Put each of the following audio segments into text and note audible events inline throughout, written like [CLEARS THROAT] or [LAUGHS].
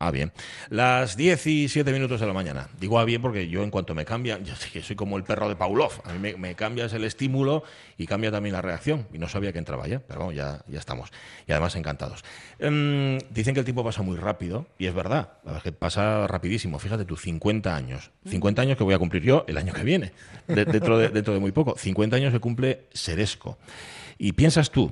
Ah, bien. Las 17 minutos de la mañana. Digo ah, bien porque yo en cuanto me cambia, yo soy como el perro de Pavlov. A mí me, me, cambias el estímulo y cambia también la reacción. Y no sabía que entraba ya, pero bueno, ya, ya estamos. Y además encantados. Um, dicen que el tiempo pasa muy rápido y es verdad. La verdad es que pasa rapidísimo. Fíjate tú, 50 años. 50 años que voy a cumplir yo el año que viene, de, dentro, de, dentro de muy poco. 50 años que cumple Seresco. Y piensas tú,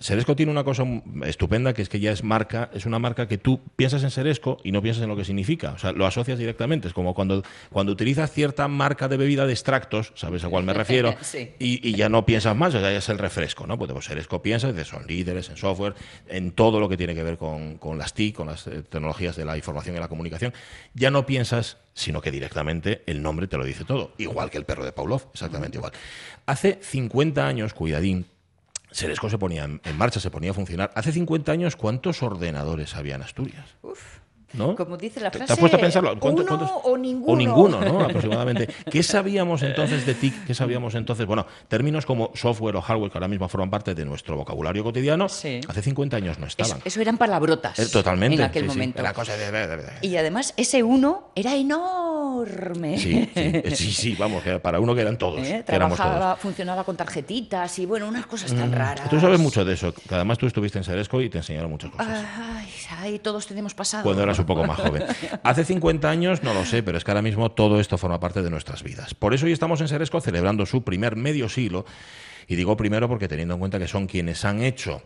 Seresco tiene una cosa estupenda que es que ya es marca, es una marca que tú piensas en Seresco y no piensas en lo que significa. O sea, lo asocias directamente. Es como cuando, cuando utilizas cierta marca de bebida de extractos, ¿sabes a cuál me [LAUGHS] refiero? Sí. Y, y, ya no piensas más, o sea, ya es el refresco, ¿no? Pues, pues Seresco piensas, de son líderes en software, en todo lo que tiene que ver con, con las TIC, con las eh, tecnologías de la información y la comunicación. Ya no piensas sino que directamente el nombre te lo dice todo, igual que el perro de Pavlov, exactamente igual. Hace 50 años, cuidadín, Seresco se ponía en, marcha, se ponía a funcionar. Hace 50 años, ¿cuántos ordenadores había en Asturias? Uf. ¿No? Como dice la frase, ¿Te has puesto a pensarlo? uno ¿Cuántos? o ninguno. O ninguno, ¿no? Aproximadamente. ¿Qué sabíamos entonces de TIC? ¿Qué sabíamos entonces? Bueno, términos como software o hardware, que ahora mismo forman parte de nuestro vocabulario cotidiano, Sí. hace 50 años no estaban. Eso, eso eran palabrotas. Eh, Totalmente. En aquel sí, sí. momento. Era cosa de... Y además, ese uno era enorme. Sí, sí, eh, sí, sí, vamos, para uno que eran todos. [LAUGHS] ¿Eh? todos. Trabajaba, funcionaba con tarjetitas y bueno, unas cosas tan raras. Tú sabes mucho de eso, que además tú estuviste en Seresco y te enseñaron muchas cosas. Ay, ay, todos tenemos pasado. Cuando eras un poco más joven. Hace 50 años no lo sé, pero es que ahora mismo todo esto forma parte de nuestras vidas. Por eso hoy estamos en Seresco celebrando su primer medio siglo. Y digo primero porque teniendo en cuenta que son quienes han hecho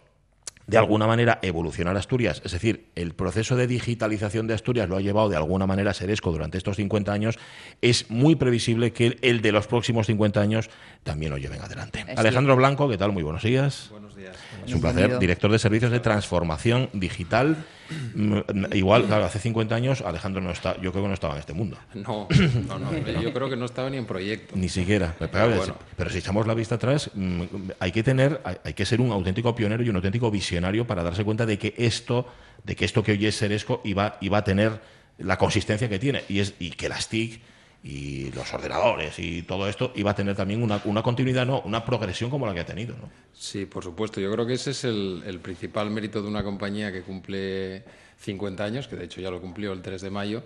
de alguna manera evolucionar Asturias, es decir, el proceso de digitalización de Asturias lo ha llevado de alguna manera Seresco durante estos 50 años, es muy previsible que el de los próximos 50 años también lo lleven adelante. Alejandro Blanco, ¿qué tal? Muy buenos días. Buenos días. Es un placer. Director de Servicios de Transformación Digital. Mm, Igual, claro, hace 50 años Alejandro no está, yo creo que no estaba en este mundo. No, no, [COUGHS] no, yo creo que no estaba ni en proyecto. Ni siquiera. Pero, Pero pero bueno. si echamos la vista atrás, mm, hay que tener, hay, hay que ser un auténtico pionero y un auténtico visionario para darse cuenta de que esto, de que esto que hoy es Seresco iba, iba a tener la consistencia que tiene y es y que las TIC y los ordenadores y todo esto iba a tener también una, una continuidad, no, una progresión como la que ha tenido, ¿no? Sí, por supuesto. Yo creo que ese es el, el principal mérito de una compañía que cumple 50 años, que de hecho ya lo cumplió el 3 de mayo,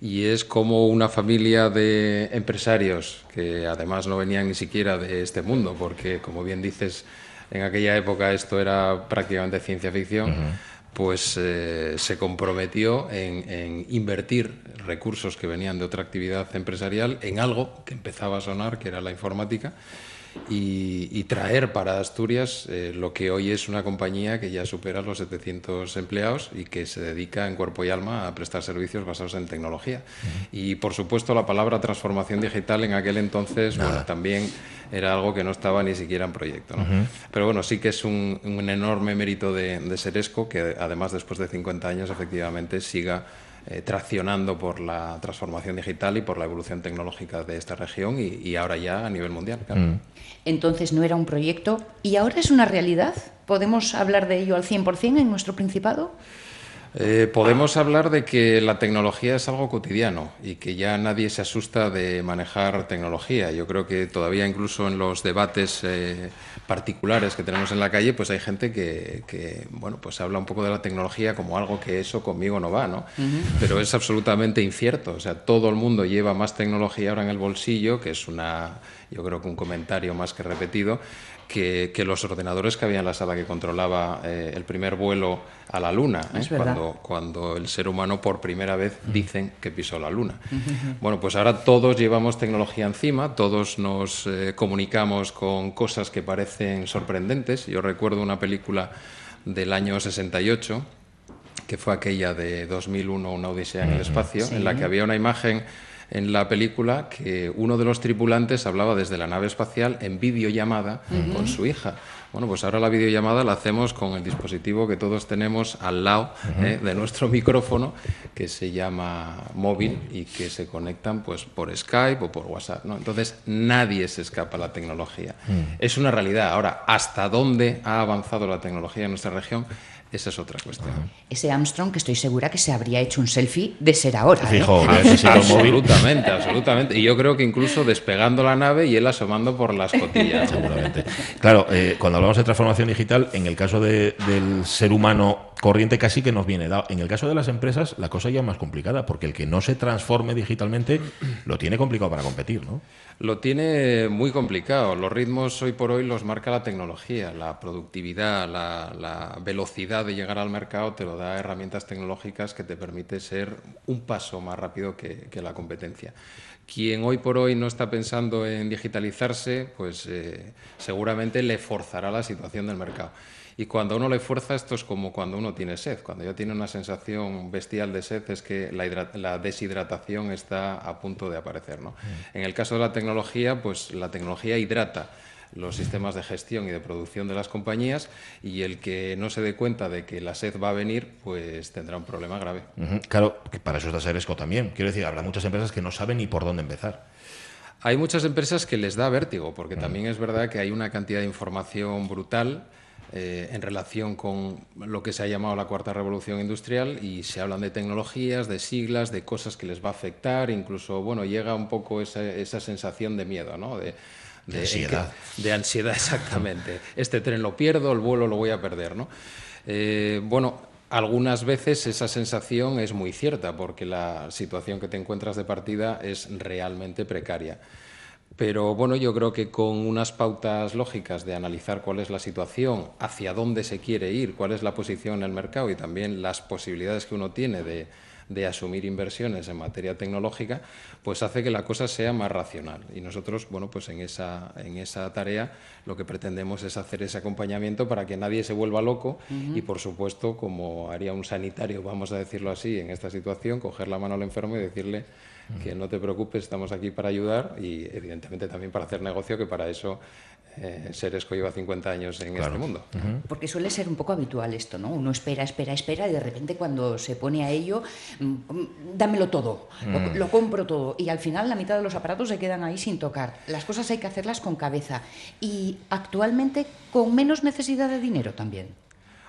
y es como una familia de empresarios que además no venían ni siquiera de este mundo, porque como bien dices, en aquella época esto era prácticamente ciencia ficción. Pues eh, se comprometió en, en invertir recursos que venían de otra actividad empresarial en algo que empezaba a sonar, que era la informática, y, y traer para Asturias eh, lo que hoy es una compañía que ya supera los 700 empleados y que se dedica en cuerpo y alma a prestar servicios basados en tecnología. Y por supuesto la palabra transformación digital en aquel entonces bueno, también era algo que no estaba ni siquiera en proyecto. ¿no? Pero bueno, sí que es un, un enorme mérito de, de Seresco que además después de 50 años efectivamente siga eh, traccionando por la transformación digital y por la evolución tecnológica de esta región y, y ahora ya a nivel mundial. claro. Entonces no era un proyecto y ahora es una realidad. ¿Podemos hablar de ello al 100% en nuestro Principado? Eh, podemos hablar de que la tecnología es algo cotidiano y que ya nadie se asusta de manejar tecnología. Yo creo que todavía incluso en los debates eh, particulares que tenemos en la calle, pues hay gente que, que, bueno, pues habla un poco de la tecnología como algo que eso conmigo no va, ¿no? Pero es absolutamente incierto. O sea, todo el mundo lleva más tecnología ahora en el bolsillo, que es una, yo creo que un comentario más que repetido, que, que los ordenadores que había en la sala que controlaba eh, el primer vuelo a la Luna, ¿eh? Cuando, cuando el ser humano por primera vez dicen que pisó la Luna. Bueno, pues ahora todos llevamos tecnología encima, todos nos eh, comunicamos con cosas que parecen sorprendentes. Yo recuerdo una película del año 68 que fue aquella de 2001, una odisea en el espacio, en la que había una imagen en la película que uno de los tripulantes hablaba desde la nave espacial en videollamada con su hija. Bueno, pues ahora la videollamada la hacemos con el dispositivo que todos tenemos al lado ¿eh? de nuestro [LAUGHS] micrófono, que se llama móvil y que se conectan pues por Skype o por WhatsApp. ¿no? Entonces nadie se escapa a la tecnología. Es una realidad. Ahora, ¿hasta dónde ha avanzado la tecnología en nuestra región? Esa es otra cuestión. Ese Armstrong que estoy segura que se habría hecho un selfie de ser ahora. ¿eh? Fijo, Ah, absolutamente, absolutamente. Y yo creo que incluso despegando la nave y él asomando por la escotilla. [LAUGHS] Seguramente. Claro, eh, cuando hablamos de transformación digital, en el caso de- del ser humano corriente casi que nos viene dado. En el caso de las empresas, la cosa ya es más complicada, porque el que no se transforme digitalmente lo tiene complicado para competir, ¿no? Lo tiene muy complicado. Los ritmos hoy por hoy los marca la tecnología, la productividad, la, la velocidad de llegar al mercado te lo da herramientas tecnológicas que te permite ser un paso más rápido que, que la competencia. Quien hoy por hoy no está pensando en digitalizarse, pues eh, seguramente le forzará la situación del mercado. Y cuando uno le fuerza, esto es como cuando uno tiene sed. Cuando ya tiene una sensación bestial de sed, es que la, la deshidratación está a punto de aparecer. ¿no? En el caso de la tecnología, pues la tecnología hidrata los sistemas de gestión y de producción de las compañías y el que no se dé cuenta de que la sed va a venir, pues tendrá un problema grave. Claro, que para eso está Seresco también. Quiero decir, habrá muchas empresas que no saben ni por dónde empezar. Hay muchas empresas que les da vértigo, porque también es verdad que hay una cantidad de información brutal eh, en relación con lo que se ha llamado la cuarta revolución industrial y se hablan de tecnologías, de siglas, de cosas que les va a afectar, incluso, bueno, llega un poco esa, esa sensación de miedo, ¿no? De, De ansiedad. que- de ansiedad, exactamente. Este tren lo pierdo, el vuelo lo voy a perder, ¿no? Eh, bueno, algunas veces esa sensación es muy cierta porque la situación que te encuentras de partida es realmente precaria. Pero bueno, yo creo que con unas pautas lógicas de analizar cuál es la situación, hacia dónde se quiere ir, cuál es la posición en el mercado y también las posibilidades que uno tiene de, de asumir inversiones en materia tecnológica, pues hace que la cosa sea más racional. Y nosotros, bueno, pues en esa, en esa tarea lo que pretendemos es hacer ese acompañamiento para que nadie se vuelva loco y, por supuesto, como haría un sanitario, vamos a decirlo así, en esta situación, coger la mano al enfermo y decirle que no te preocupes, estamos aquí para ayudar y, evidentemente, también para hacer negocio, que para eso eh, Seresco lleva 50 años en este mundo. Porque suele ser un poco habitual esto, ¿no? Uno espera, espera, espera y de repente cuando se pone a ello, mm, mm, dámelo todo, lo, lo compro todo y al final la mitad de los aparatos se quedan ahí sin tocar. Las cosas hay que hacerlas con cabeza y actualmente con menos necesidad de dinero también.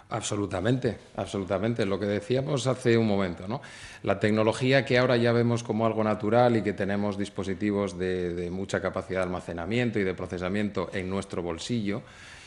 Absolutamente, absolutamente. Lo que decíamos hace un momento, ¿no? La tecnología que ahora ya vemos como algo natural y que tenemos dispositivos de, de mucha capacidad de almacenamiento y de procesamiento en nuestro bolsillo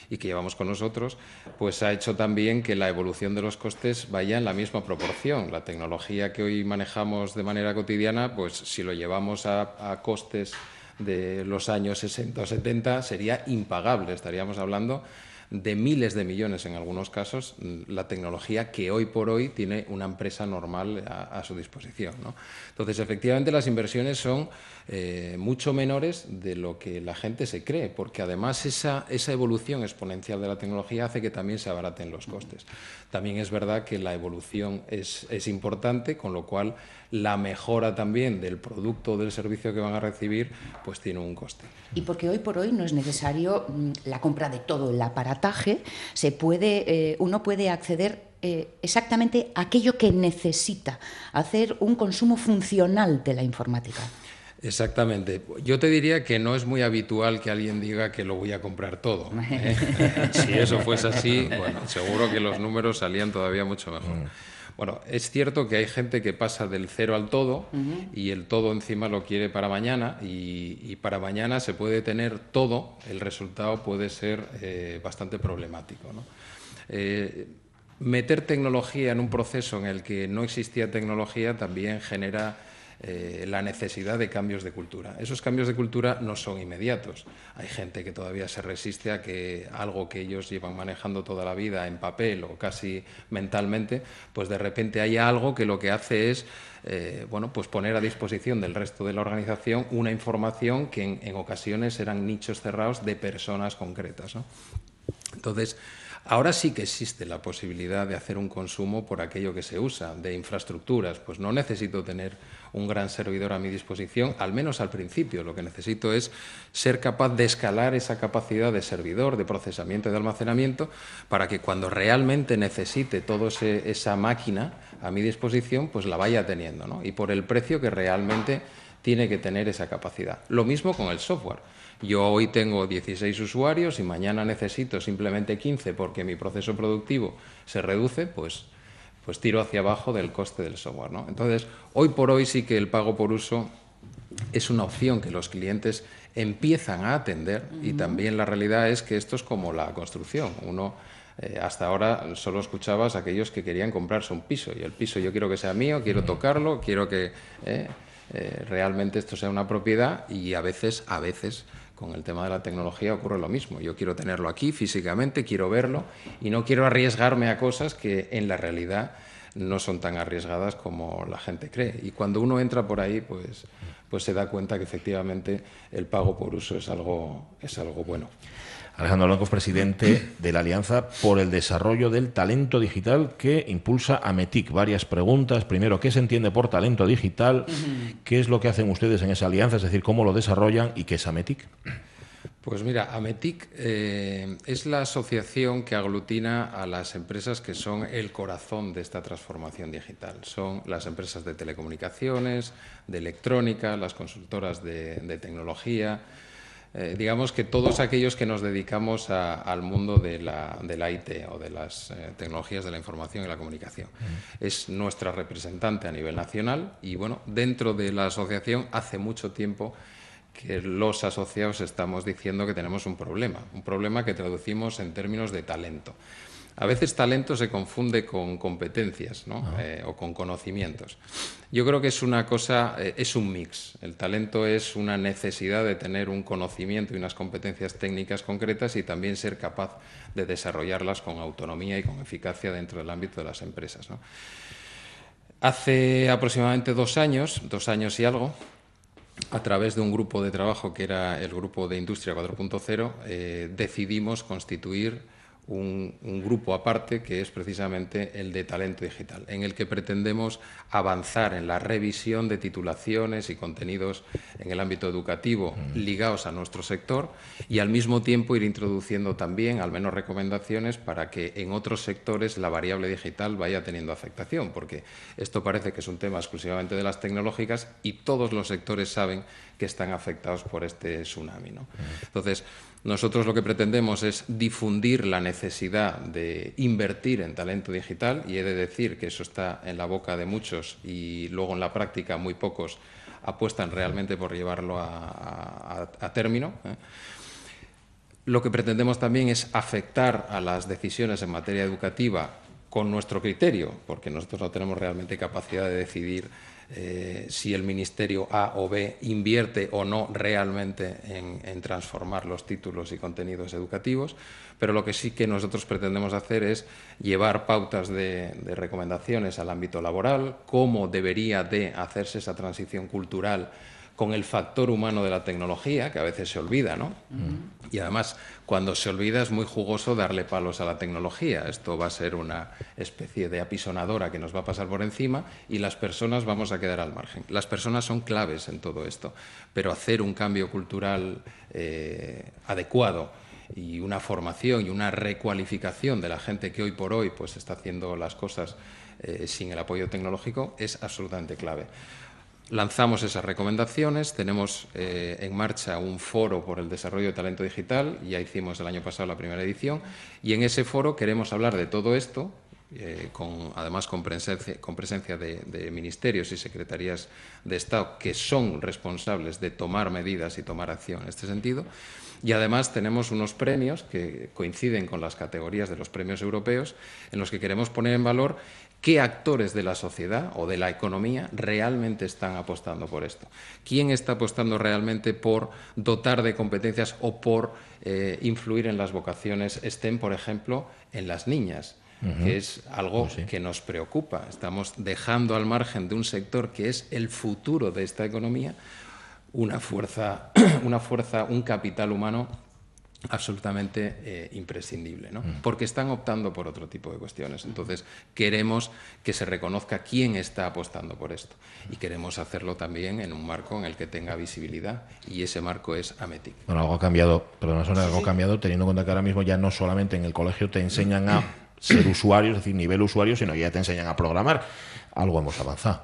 y que llevamos con nosotros, pues ha hecho también que la evolución de los costes vaya en la misma proporción. La tecnología que hoy manejamos de manera cotidiana, pues si lo llevamos a, a costes de los años 60 o 70 sería impagable. Estaríamos hablando de miles de millones en algunos casos mm, la tecnología que hoy por hoy tiene una empresa normal a, su disposición. ¿no? Entonces, efectivamente, las inversiones son eh, mucho menores de lo que la gente se cree, porque además esa, esa evolución exponencial de la tecnología hace que también se abaraten los costes. También es verdad que la evolución es, es importante, con lo cual la mejora también del producto o del servicio que van a recibir, pues tiene un coste. Y porque hoy por hoy no es necesario mm, la compra de todo el aparataje, se puede, eh, uno puede acceder eh, exactamente a aquello que necesita, hacer un consumo funcional de la informática. Exactamente. Yo te diría que no es muy habitual que alguien diga que lo voy a comprar todo. ¿eh? [LAUGHS] si eso fuese así, bueno, seguro que los números salían todavía mucho mejor. Bueno, es cierto que hay gente que pasa del cero al todo y el todo encima lo quiere para mañana y, y para mañana se puede tener todo, el resultado puede ser eh, bastante problemático. ¿no? Eh, meter tecnología en un proceso en el que no existía tecnología también genera eh, la necesidad de cambios de cultura. Esos cambios de cultura no son inmediatos. Hay gente que todavía se resiste a que algo que ellos llevan manejando toda la vida en papel o casi mentalmente, pues de repente haya algo que lo que hace es eh, bueno, pues poner a disposición del resto de la organización una información que en, en ocasiones eran nichos cerrados de personas concretas. Entonces, Ahora sí que existe la posibilidad de hacer un consumo por aquello que se usa, de infraestructuras. Pues no necesito tener un gran servidor a mi disposición, al menos al principio. Lo que necesito es ser capaz de escalar esa capacidad de servidor, de procesamiento y de almacenamiento, para que cuando realmente necesite toda esa máquina a mi disposición, pues la vaya teniendo. ¿no? Y por el precio que realmente tiene que tener esa capacidad. Lo mismo con el software. Yo hoy tengo 16 usuarios y mañana necesito simplemente 15 porque mi proceso productivo se reduce, pues, pues tiro hacia abajo del coste del software. ¿no? Entonces, hoy por hoy sí que el pago por uso es una opción que los clientes empiezan a atender y también la realidad es que esto es como la construcción. Uno eh, hasta ahora solo escuchabas a aquellos que querían comprarse un piso y el piso yo quiero que sea mío, quiero tocarlo, quiero que eh, eh, realmente esto sea una propiedad y a veces, a veces con el tema de la tecnología ocurre lo mismo. Yo quiero tenerlo aquí físicamente, quiero verlo y no quiero arriesgarme a cosas que en la realidad no son tan arriesgadas como la gente cree. Y cuando uno entra por ahí, pues, pues se da cuenta que efectivamente el pago por uso es algo, es algo bueno. Alejandro Blanco es presidente de la Alianza por el Desarrollo del Talento Digital que impulsa AMETIC. Varias preguntas. Primero, ¿qué se entiende por talento digital? ¿Qué es lo que hacen ustedes en esa alianza? Es decir, ¿cómo lo desarrollan y qué es AMETIC? Pues mira, AMETIC eh, es la asociación que aglutina a las empresas que son el corazón de esta transformación digital. Son las empresas de telecomunicaciones, de electrónica, las consultoras de, tecnología, eh, digamos que todos aquellos que nos dedicamos al mundo de la, IT o de las eh, tecnologías de la información y la comunicación. Es nuestra representante a nivel nacional y bueno, dentro de la asociación hace mucho tiempo que los asociados estamos diciendo que tenemos un problema, un problema que traducimos en términos de talento. A veces talento se confunde con competencias eh, o con conocimientos. Yo creo que es una cosa, eh, es un mix. El talento es una necesidad de tener un conocimiento y unas competencias técnicas concretas y también ser capaz de desarrollarlas con autonomía y con eficacia dentro del ámbito de las empresas. Hace aproximadamente dos años, dos años y algo, a través de un grupo de trabajo que era el grupo de Industria 4.0, eh, decidimos constituir un, grupo aparte que es precisamente el de talento digital, en el que pretendemos avanzar en la revisión de titulaciones y contenidos en el ámbito educativo mm. ligados a nuestro sector y al mismo tiempo ir introduciendo también al menos recomendaciones para que en otros sectores la variable digital vaya teniendo afectación, porque esto parece que es un tema exclusivamente de las tecnológicas y todos los sectores saben que están afectados por este tsunami. ¿no? Mm. Entonces, nosotros lo que pretendemos es difundir la necesidad de invertir en talento digital y he de decir que eso está en la boca de muchos y luego en la práctica muy pocos apuestan realmente por llevarlo a, término. ¿eh? Lo que pretendemos también es afectar a las decisiones en materia educativa con nuestro criterio, porque nosotros no tenemos realmente capacidad de decidir eh, si el Ministerio A o B invierte o no realmente en, transformar los títulos y contenidos educativos, pero lo que sí que nosotros pretendemos hacer es llevar pautas de, recomendaciones al ámbito laboral, cómo debería de hacerse esa transición cultural con el factor humano de la tecnología, que a veces se olvida, ¿no? Y además, cuando se olvida es muy jugoso darle palos a la tecnología. Esto va a ser una especie de apisonadora que nos va a pasar por encima y las personas vamos a quedar al margen. Las personas son claves en todo esto, pero hacer un cambio cultural eh, adecuado y una formación y una recualificación de la gente que hoy por hoy pues está haciendo las cosas eh, sin el apoyo tecnológico es absolutamente clave lanzamos esas recomendaciones, tenemos eh, en marcha un foro por el desarrollo de talento digital, ya hicimos el año pasado la primera edición, y en ese foro queremos hablar de todo esto, eh, con, además con presencia, de, ministerios y secretarías de Estado que son responsables de tomar medidas y tomar acción en este sentido. Y además tenemos unos premios que coinciden con las categorías de los premios europeos en los que queremos poner en valor qué actores de la sociedad o de la economía realmente están apostando por esto. ¿Quién está apostando realmente por dotar de competencias o por eh, influir en las vocaciones, estén, por ejemplo, en las niñas? que es algo pues que nos preocupa. Estamos dejando al margen de un sector que es el futuro de esta economía una fuerza, [CLEARS THROAT] una fuerza un capital humano absolutamente eh, imprescindible, ¿no? Mm. porque están optando por otro tipo de cuestiones. Entonces, queremos que se reconozca quién está apostando por esto y queremos hacerlo también en un marco en el que tenga visibilidad y ese marco es AMETIC. Bueno, algo ha cambiado, perdón, algo ha cambiado teniendo en cuenta que ahora mismo ya no solamente en el colegio te enseñan a ser usuario, es decir, nivel usuario, sino que ya te enseñan a programar algo hemos avanzado.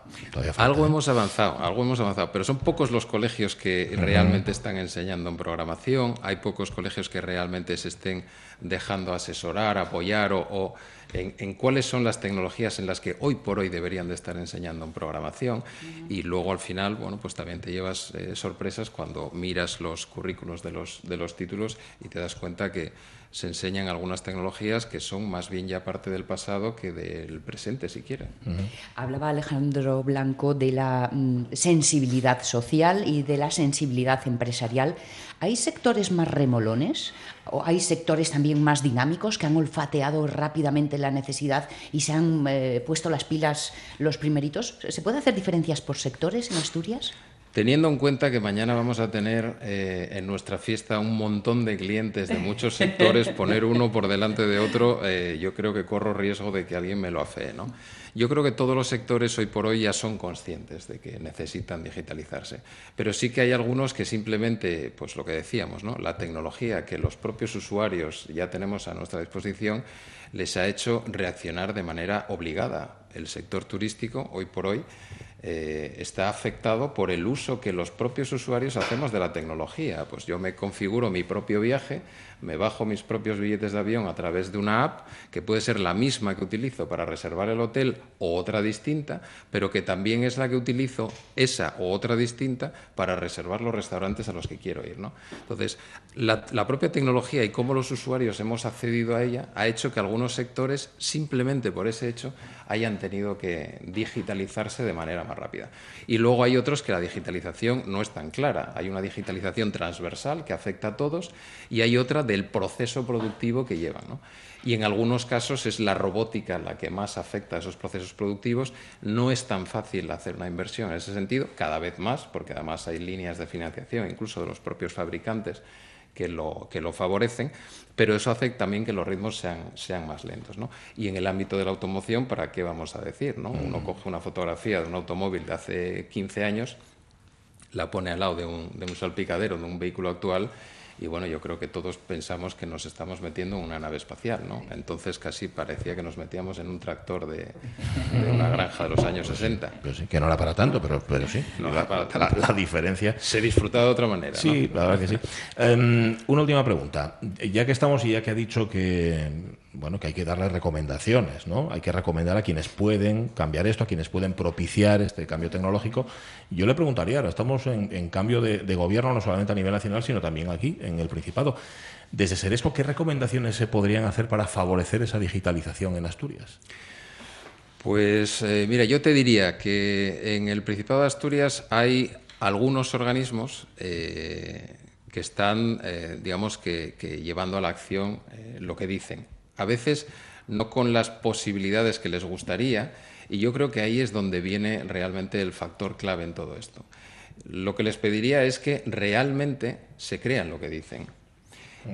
algo ¿eh? hemos avanzado, algo hemos avanzado, pero son pocos los colegios que realmente están enseñando en programación, hay pocos colegios que realmente se estén dejando asesorar, apoyar o, en, cuáles son las tecnologías en las que hoy por hoy deberían de estar enseñando en programación y luego al final, bueno, pues también te llevas eh, sorpresas cuando miras los currículos de los, de los títulos y te das cuenta que se enseñan algunas tecnologías que son más bien ya parte del pasado que del presente, si quieren. Hablaba Alejandro Blanco de la mm, sensibilidad social y de la sensibilidad empresarial. ¿Hay sectores más remolones o hay sectores también más dinámicos que han olfateado rápidamente la necesidad y se han eh, puesto las pilas los primeritos? ¿Se puede hacer diferencias por sectores en Asturias? Teniendo en cuenta que mañana vamos a tener eh, en nuestra fiesta un montón de clientes de muchos [LAUGHS] sectores, poner uno por delante de otro, eh, yo creo que corro riesgo de que alguien me lo afee. ¿no? Yo creo que todos los sectores hoy por hoy ya son conscientes de que necesitan digitalizarse, pero sí que hay algunos que simplemente, pues lo que decíamos, ¿no? la tecnología que los propios usuarios ya tenemos a nuestra disposición les ha hecho reaccionar de manera obligada. El sector turístico, hoy por hoy, eh, está afectado por el uso que los propios usuarios hacemos de la tecnología. Pues yo me configuro mi propio viaje, me bajo mis propios billetes de avión a través de una app que puede ser la misma que utilizo para reservar el hotel o otra distinta, pero que también es la que utilizo esa o otra distinta para reservar los restaurantes a los que quiero ir. ¿no? Entonces, la, la propia tecnología y cómo los usuarios hemos accedido a ella ha hecho que algunos sectores, simplemente por ese hecho, hayan tenido que digitalizarse de manera más rápida. Y luego hay otros que la digitalización no es tan clara. Hay una digitalización transversal que afecta a todos y hay otra del proceso productivo que llevan. Y en algunos casos es la robótica la que más afecta a esos procesos productivos. No es tan fácil hacer una inversión en ese sentido, cada vez más, porque además hay líneas de financiación, incluso de los propios fabricantes, que lo, que lo favorecen, pero eso hace también que los ritmos sean, sean más lentos. ¿no? Y en el ámbito de la automoción, ¿para qué vamos a decir? ¿no? Uno coge una fotografía de un automóvil de hace 15 años, la pone al lado de un, de un salpicadero de un vehículo actual y bueno, yo creo que todos pensamos que nos estamos metiendo en una nave espacial, ¿no? Entonces casi parecía que nos metíamos en un tractor de, una granja de los años 60. Pues sí, que no era para tanto, pero, pero sí. No la, para tanto. La, diferencia. Se disfruta de otra manera. Sí, la verdad que sí. Em, una última pregunta. Ya que estamos y ya que ha dicho que bueno, que hay que darle recomendaciones, ¿no? Hay que recomendar a quienes pueden cambiar esto, a quienes pueden propiciar este cambio tecnológico. Yo le preguntaría, ahora estamos en, cambio de, gobierno, no solamente a nivel nacional, sino también aquí, en el Principado. Desde Seresco, ¿qué recomendaciones se podrían hacer para favorecer esa digitalización en Asturias? Pues eh, mira, yo te diría que en el Principado de Asturias hay algunos organismos eh, que están, eh, digamos, que, llevando a la acción lo que dicen a veces no con las posibilidades que les gustaría, y yo creo que ahí es donde viene realmente el factor clave en todo esto. Lo que les pediría es que realmente se crean lo que dicen.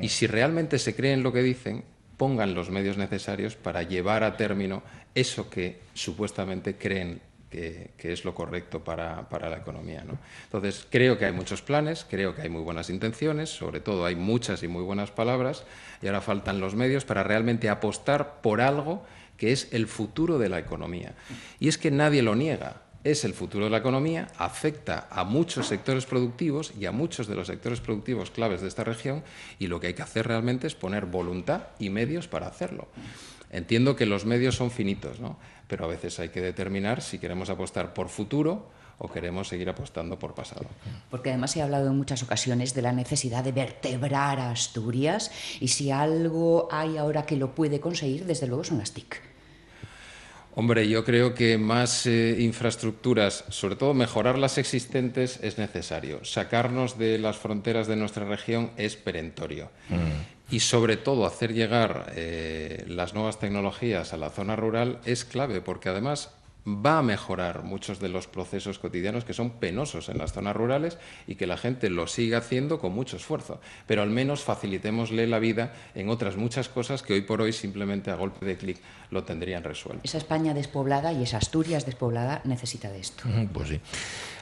Y si realmente se creen lo que dicen, pongan los medios necesarios para llevar a término eso que supuestamente creen que, es lo correcto para, la economía. Entonces, creo que hay muchos planes, creo que hay muy buenas intenciones, sobre todo hay muchas y muy buenas palabras, y ahora faltan los medios para realmente apostar por algo que es el futuro de la economía. Y es que nadie lo niega. Es el futuro de la economía, afecta a muchos sectores productivos y a muchos de los sectores productivos claves de esta región y lo que hay que hacer realmente es poner voluntad y medios para hacerlo. Entiendo que los medios son finitos, ¿no? Pero a veces hay que determinar si queremos apostar por futuro o queremos seguir apostando por pasado. Porque además ha hablado en muchas ocasiones de la necesidad de vertebrar a Asturias y si algo hay ahora que lo puede conseguir, desde luego son las TIC. Hombre, yo creo que más eh, infraestructuras, sobre todo mejorar las existentes, es necesario. Sacarnos de las fronteras de nuestra región es perentorio. Mm y sobre todo hacer llegar eh, las nuevas tecnologías a la zona rural es clave porque además va a mejorar muchos de los procesos cotidianos que son penosos en las zonas rurales y que la gente lo siga haciendo con mucho esfuerzo. Pero al menos facilitémosle la vida en otras muchas cosas que hoy por hoy simplemente a golpe de clic lo tendrían resuelto. Esa España despoblada y esa Asturias despoblada necesita de esto. Pues sí.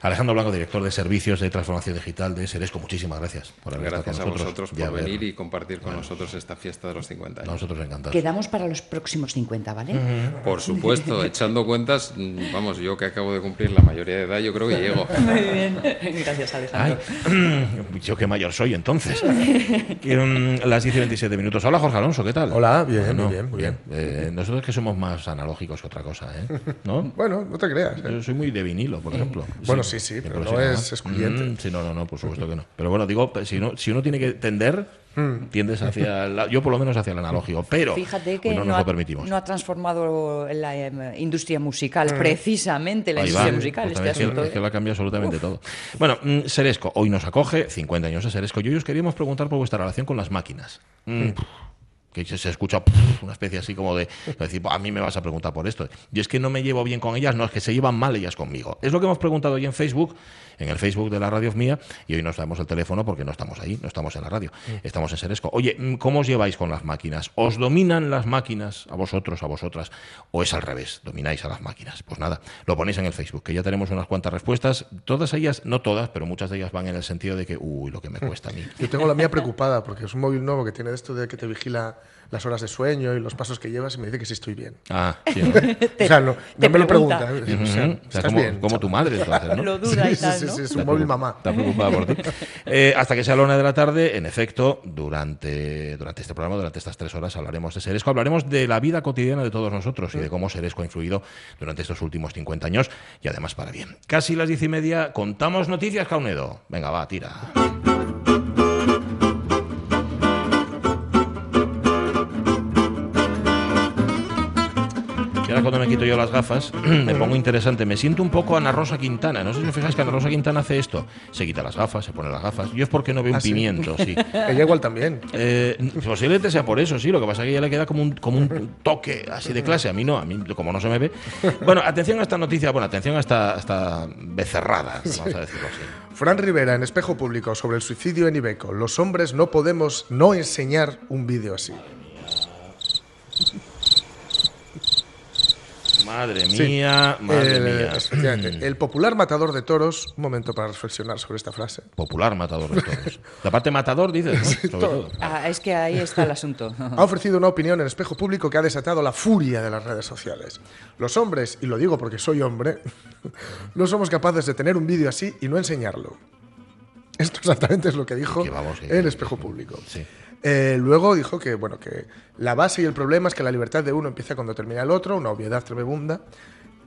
Alejandro Blanco, director de Servicios de Transformación Digital de Seresco, muchísimas gracias por haber gracias estado con nosotros. Gracias a vosotros por venir y compartir con nosotros esta fiesta de los 50 años. Nosotros encantados. Quedamos para los próximos 50, ¿vale? Por supuesto, echando cuentas mm, vamos, yo que acabo de cumplir la mayoría de edad, yo creo que llego. [LAUGHS] Muy bien. Gracias, Alejandro. Ay, [CLEARS THROAT] yo qué mayor soy entonces. [LAUGHS] Mm, las 10 y 27 minutos. Hola Jorge Alonso, ¿qué tal? Hola, bien, Bueno, muy bien, muy bien. Eh, nosotros que somos más analógicos que otra cosa, ¿eh? ¿No? [LAUGHS] Bueno, no te creas. ¿eh? Yo soy muy de vinilo, por ejemplo. Bueno, sí, sí, pero no es excluyente. Mm, sí, no, no, no, por supuesto que no. Pero bueno, digo, si, no, si uno tiene que tender, Mm. tiendes hacia el, yo por lo menos hacia el analógico, pero Fíjate que no no, nos ha, lo permitimos. no ha transformado la em, industria musical, precisamente la Ahí industria va. musical, Pues este es asunto. es que ¿eh? lo ha cambiado absolutamente todo. Bueno, mm, Seresco, hoy nos acoge 50 años de Seresco. Y hoy os queríamos preguntar por vuestra relación con las máquinas. Que se, escucha una especie así como de decir, a mí me vas a preguntar por esto. Y es que no me llevo bien con ellas, no, es que se llevan mal ellas conmigo. Es lo que hemos preguntado hoy en Facebook, en el Facebook de la radio mía, y hoy nos damos el teléfono porque no estamos ahí, no estamos en la radio, estamos en Seresco. Oye, mm, ¿cómo os lleváis con las máquinas? ¿Os dominan las máquinas a vosotros, a vosotras? ¿O es al revés? ¿Domináis a las máquinas? Pues nada, lo ponéis en el Facebook, que ya tenemos unas cuantas respuestas. Todas ellas, no todas, pero muchas de ellas van en el sentido de que, uy, lo que me cuesta a mí. Yo tengo la mía preocupada porque es un móvil nuevo que tiene esto de que te vigila las horas de sueño y los pasos que llevas y me dice que sí estoy bien. Ah, sí, ¿no? [LAUGHS] o sea, no, te no me lo pregunta. pregunta. ¿eh? O sea, Ujú. O sea, ¿estás como, bien? como tu madre. [LAUGHS] Lo duda Sí, y sí, tal, sí, ¿no? sí, es un móvil mamá. Está preocupada por ti. [LAUGHS] Eh, hasta que sea la una de la tarde, en efecto, durante, durante este programa, durante estas tres horas, hablaremos de Seresco, hablaremos de la vida cotidiana de todos nosotros y de cómo Seresco ha influido durante estos últimos 50 años y además para bien. Casi las diez y media, contamos noticias, Caunedo. Venga, va, tira. Y ahora cuando me quito yo las gafas, [CLEARS THROAT] me pongo interesante. Me siento un poco Ana Rosa Quintana. No sé si os fijáis que Ana Rosa Quintana hace esto. Se quita las gafas, se pone las gafas. Yo es porque no veo un ¿Ah, sí? pimiento, sí. [LAUGHS] Ella igual también. Eh, posiblemente sea por eso, sí. Lo que pasa es que ella le queda como un, como un toque así de clase. A mí no, a mí como no se me ve. Bueno, atención a esta noticia, bueno, atención a esta, a esta becerrada, vamos a decirlo así. Fran Rivera en Espejo Público sobre el suicidio en Ibeco. Los hombres no podemos no enseñar un vídeo así. Madre Sí. mía, madre Eh, mía. efectivamente. El popular matador de toros, un momento para reflexionar sobre esta frase. Popular matador de todos. [LAUGHS] La parte matador, dices, ¿no? Todo. Ah, es que ahí está el asunto. [LAUGHS] Ha ofrecido una opinión en Espejo Público que ha desatado la furia de las redes sociales. Los hombres, y lo digo porque soy hombre, [LAUGHS] no somos capaces de tener un vídeo así y no enseñarlo. Esto exactamente es lo que dijo Que vamos, que- en Espejo Público. Sí. Eh, luego dijo que, bueno, que la base y el problema es que la libertad de uno empieza cuando termina el otro, una obviedad tremenda.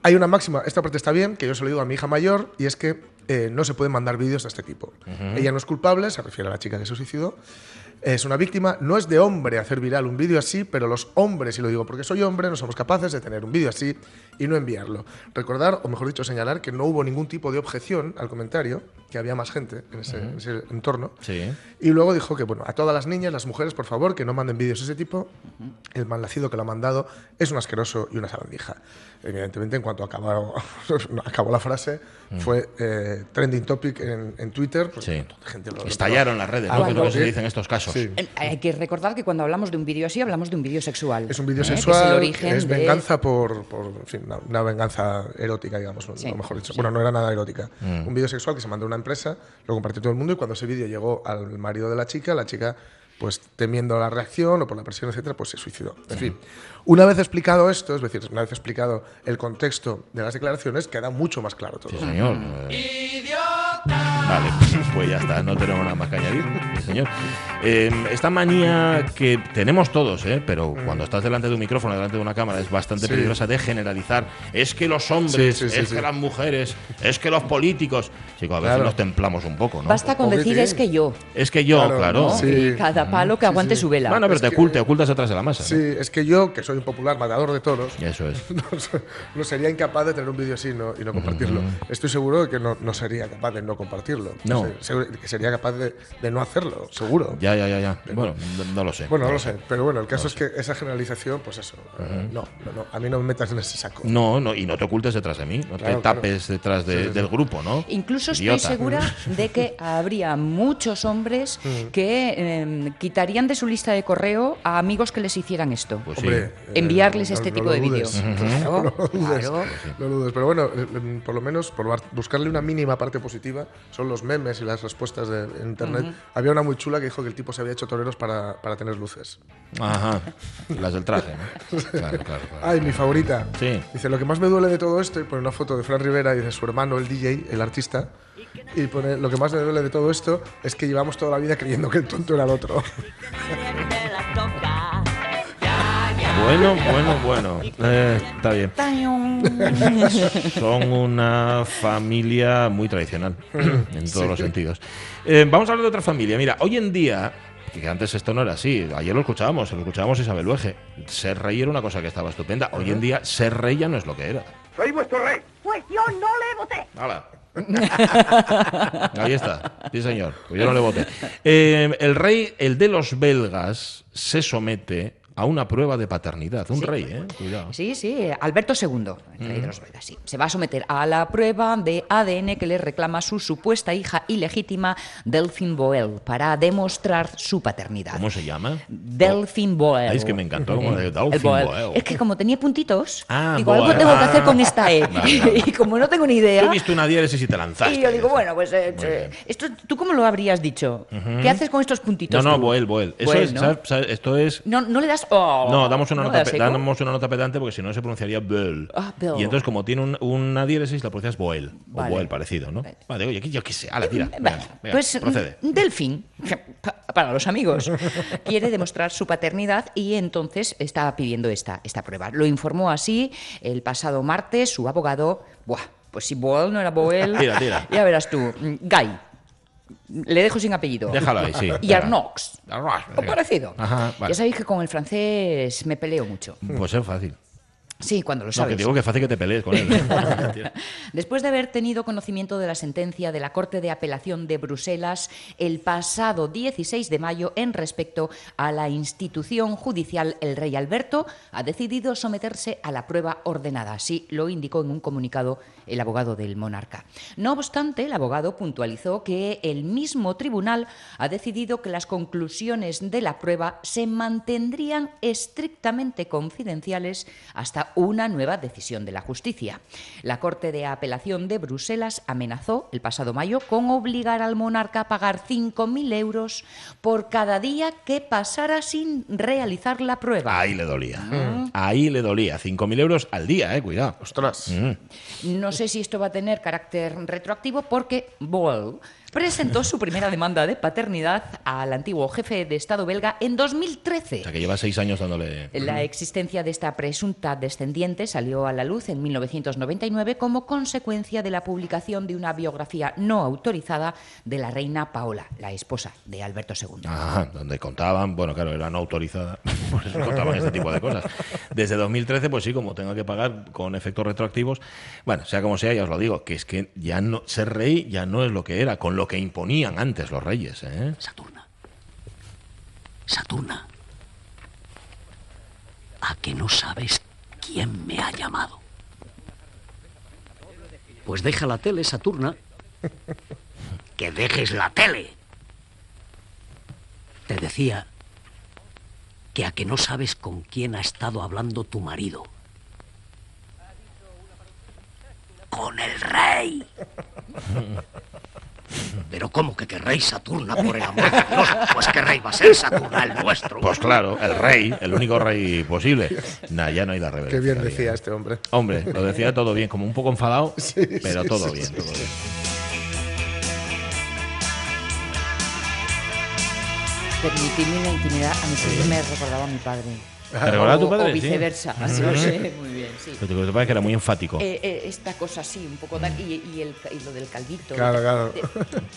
Hay una máxima, esta parte está bien, que yo se lo digo a mi hija mayor, y es que eh, no se pueden mandar vídeos de este tipo. Ella no es culpable, se refiere a la chica que se suicidó, es una víctima, no es de hombre hacer viral un vídeo así, pero los hombres, y lo digo porque soy hombre, no somos capaces de tener un vídeo así y no enviarlo. Recordar, o mejor dicho, señalar que no hubo ningún tipo de objeción al comentario, que había más gente en ese, en ese entorno. Sí. Y luego dijo que, bueno, a todas las niñas, las mujeres, por favor, que no manden vídeos de ese tipo. El malnacido que lo ha mandado es un asqueroso y una sabandija. Evidentemente, en cuanto acabó, [LAUGHS] acabó la frase, fue eh, trending topic en, en Twitter. pues, Sí. gente lo- Estallaron las redes, ¿no? Que es lo que se dice en estos casos. Sí. Eh, Hay que recordar que cuando hablamos de un vídeo así, hablamos de un vídeo sexual. Es un vídeo ¿eh? Sexual, es es, el origen de- venganza por, por en fin, una, una venganza erótica, digamos, Sí. lo mejor dicho. Bueno, no era nada erótica. Un vídeo sexual que se mandó a una empresa, lo compartió todo el mundo y cuando ese vídeo llegó al marido de la chica, la chica, pues temiendo la reacción o por la presión, etcétera, pues se suicidó. En fin, una vez explicado esto, es decir, una vez explicado el contexto de las declaraciones, queda mucho más claro todo. Sí, señor. Vale, [LAUGHS] pues ya está, no tenemos nada más que añadir. Señor. Eh, esta manía que tenemos todos, ¿eh? pero cuando estás delante de un micrófono, delante de una cámara, es bastante Sí. peligrosa de generalizar. Es que los hombres, Sí, sí, sí, es sí. que las mujeres, es que los políticos. Chico, a veces Claro. nos templamos un poco, ¿no? Basta con decir es que yo. Es que yo, claro. Claro, ¿no? Sí. Y cada palo que aguante sí. su vela. Bueno, pero Es te, que- ocultas detrás de la masa. ¿no? Sí, es que yo, que soy un popular matador de toros, Y Eso es. [LAUGHS] no, no sería incapaz de tener un vídeo así y no, y no compartirlo. Estoy seguro de que no, no sería capaz de no compartirlo. No. que sería capaz de, de no hacerlo, seguro. Ya, ya, ya, ya. Bueno, no, no lo sé. Bueno, no lo sé, pero bueno, el caso es que esa generalización, pues eso, no, no, no, a mí no me metas en ese saco. No, no, y no te ocultes detrás de mí, no te Claro, tapes detrás de- del grupo, ¿no? Incluso estoy Idiota. segura [LAUGHS] de que habría muchos hombres Mm. que eh, quitarían de su lista de correo a amigos que les hicieran esto. Pues sí. Hombre, eh, Enviarles no- este no tipo de vídeo. dudes. Claro, [LAUGHS] No lo dudes, claro. no lo dudes. Pero bueno, eh, eh, por lo menos por buscarle una mínima parte positiva, solo son los memes y las respuestas de en internet, había una muy chula que dijo que el tipo se había hecho toreros para, para tener luces. Ajá. Las del traje, ¿no? Claro, claro, claro. Ay, mi favorita. Sí. Dice, lo que más me duele de todo esto, y pone una foto de Fran Rivera y de su hermano, el DJ, el artista, y pone, lo que más me duele de todo esto es que llevamos toda la vida creyendo que el tonto era el otro. [LAUGHS] Bueno, bueno, bueno. Eh, está bien. Son una familia muy tradicional en todos los sentidos. Eh, vamos a hablar de otra familia. Mira, hoy en día, que antes esto no era así, ayer lo escuchábamos, lo escuchábamos Isabel Luege. Ser rey era una cosa que estaba estupenda. Hoy en día, ser rey ya no es lo que era. Soy vuestro rey. Pues yo no le voté. ¡Hala! [LAUGHS] Ahí está, sí señor, pues yo no le voté. Eh, el rey, el de los belgas, se somete a una prueba de paternidad. Un rey, ¿eh? Cuidado. Sí, sí, Alberto II, el rey de los belgas, sí. Se va a someter a la prueba de ADN que le reclama su supuesta hija ilegítima, Delphine Boel, para demostrar su paternidad. ¿Cómo se llama? Delphine Boel. Ay, es que me encantó [LAUGHS] como de El Delphine Boel. Boel. Es que como tenía puntitos, Ah, digo, algo Boel. tengo que hacer Ah. con esta E. Vale, [LAUGHS] y como no tengo ni idea... viste una diéresis y te lanzaste. Y yo digo, bueno, pues eh, eh, esto, ¿tú cómo lo habrías dicho? ¿Qué haces con estos No, puntitos? no, tú? Boel, Boel. Eso Boel, es, ¿no? ¿sabes? ¿sabes? Esto es... No, no le das... oh, No, damos una, ¿no nota, pe- damos una nota pedante porque si no se pronunciaría Boel. Ah, Boel. Y entonces, como tiene un- una diéresis, la pronuncias Boel. Vale. O Boel, parecido, ¿no? Vale. Vale, oye, yo qué sé. Ala, tira. Vale, Venga, venga, pues procede. mm, Delfín, [LAUGHS] pa- para los amigos, quiere demostrar su paternidad y entonces está pidiendo esta, esta prueba. Lo informó así el pasado martes su abogado. Buah, pues si Boel no era Boel, [LAUGHS] Tira, tira. ya verás tú. Mm, Guy. Le dejo sin apellido. Déjalo ahí, sí. [LAUGHS] Y. Arnox. Arnox, O parecido. Ajá, vale. Ya sabéis que con el francés me peleo mucho. Pues es fácil. Sí, cuando lo No, sabes. que digo que es fácil que te pelees con él. [LAUGHS] Tira. Después de haber tenido conocimiento de la sentencia de la Corte de Apelación de Bruselas el pasado 16 de mayo en respecto a la institución judicial, el rey Alberto ha decidido someterse a la prueba ordenada. Así lo indicó en un comunicado el abogado del monarca. No obstante, el abogado puntualizó que el mismo tribunal ha decidido que las conclusiones de la prueba se mantendrían estrictamente confidenciales hasta una nueva decisión de la justicia. La Corte de Apelación de Bruselas amenazó el pasado mayo con obligar al monarca a pagar 5.000 euros por cada día que pasara sin realizar la prueba. Ahí le dolía. Mm. Ahí le dolía. 5.000 euros al día, eh, cuidado. Ostras. Mm. No sé si esto va a tener carácter retroactivo porque presentó su primera demanda de paternidad al antiguo jefe de Estado belga en 2013. O sea, que lleva seis años dándole... La existencia de esta presunta descendiente salió a la luz en 1999 como consecuencia de la publicación de una biografía no autorizada de la reina Paola, la esposa de Alberto II. Ajá, donde contaban, bueno, claro, era no autorizada, [LAUGHS] por eso contaban este tipo de cosas. Desde 2013, pues sí, como tenga que pagar con efectos retroactivos, bueno, sea como sea, ya os lo digo, que es que ya no ser rey ya no es lo que era, con lo que imponían antes los reyes, ¿eh? Saturna. Saturna. ¿A que no sabes quién me ha llamado? Pues deja la tele, Saturna. [LAUGHS] Que dejes la tele. Te decía que a que no sabes con quién ha estado hablando tu marido. Con el rey. [LAUGHS] Pero ¿cómo que qué rey Saturna, por el amor de Dios? Pues qué rey va a ser Saturna, el nuestro. Pues claro, el rey, el único rey posible. Nah, ya no hay la reverencia. Qué bien decía este hombre. Hombre, lo decía todo bien, como un poco enfadado, pero sí, todo sí, bien, sí, todo bien. Permitidme una intimidad, a mí siempre me recordaba a mi padre. ¿Te recordaba tu O- padre? O Sí. viceversa. Lo sé, muy bien, sí. Pero te parece que era muy enfático. Eh, eh, esta cosa así, un poco tal, y, y el, y lo del calvito. Claro, claro.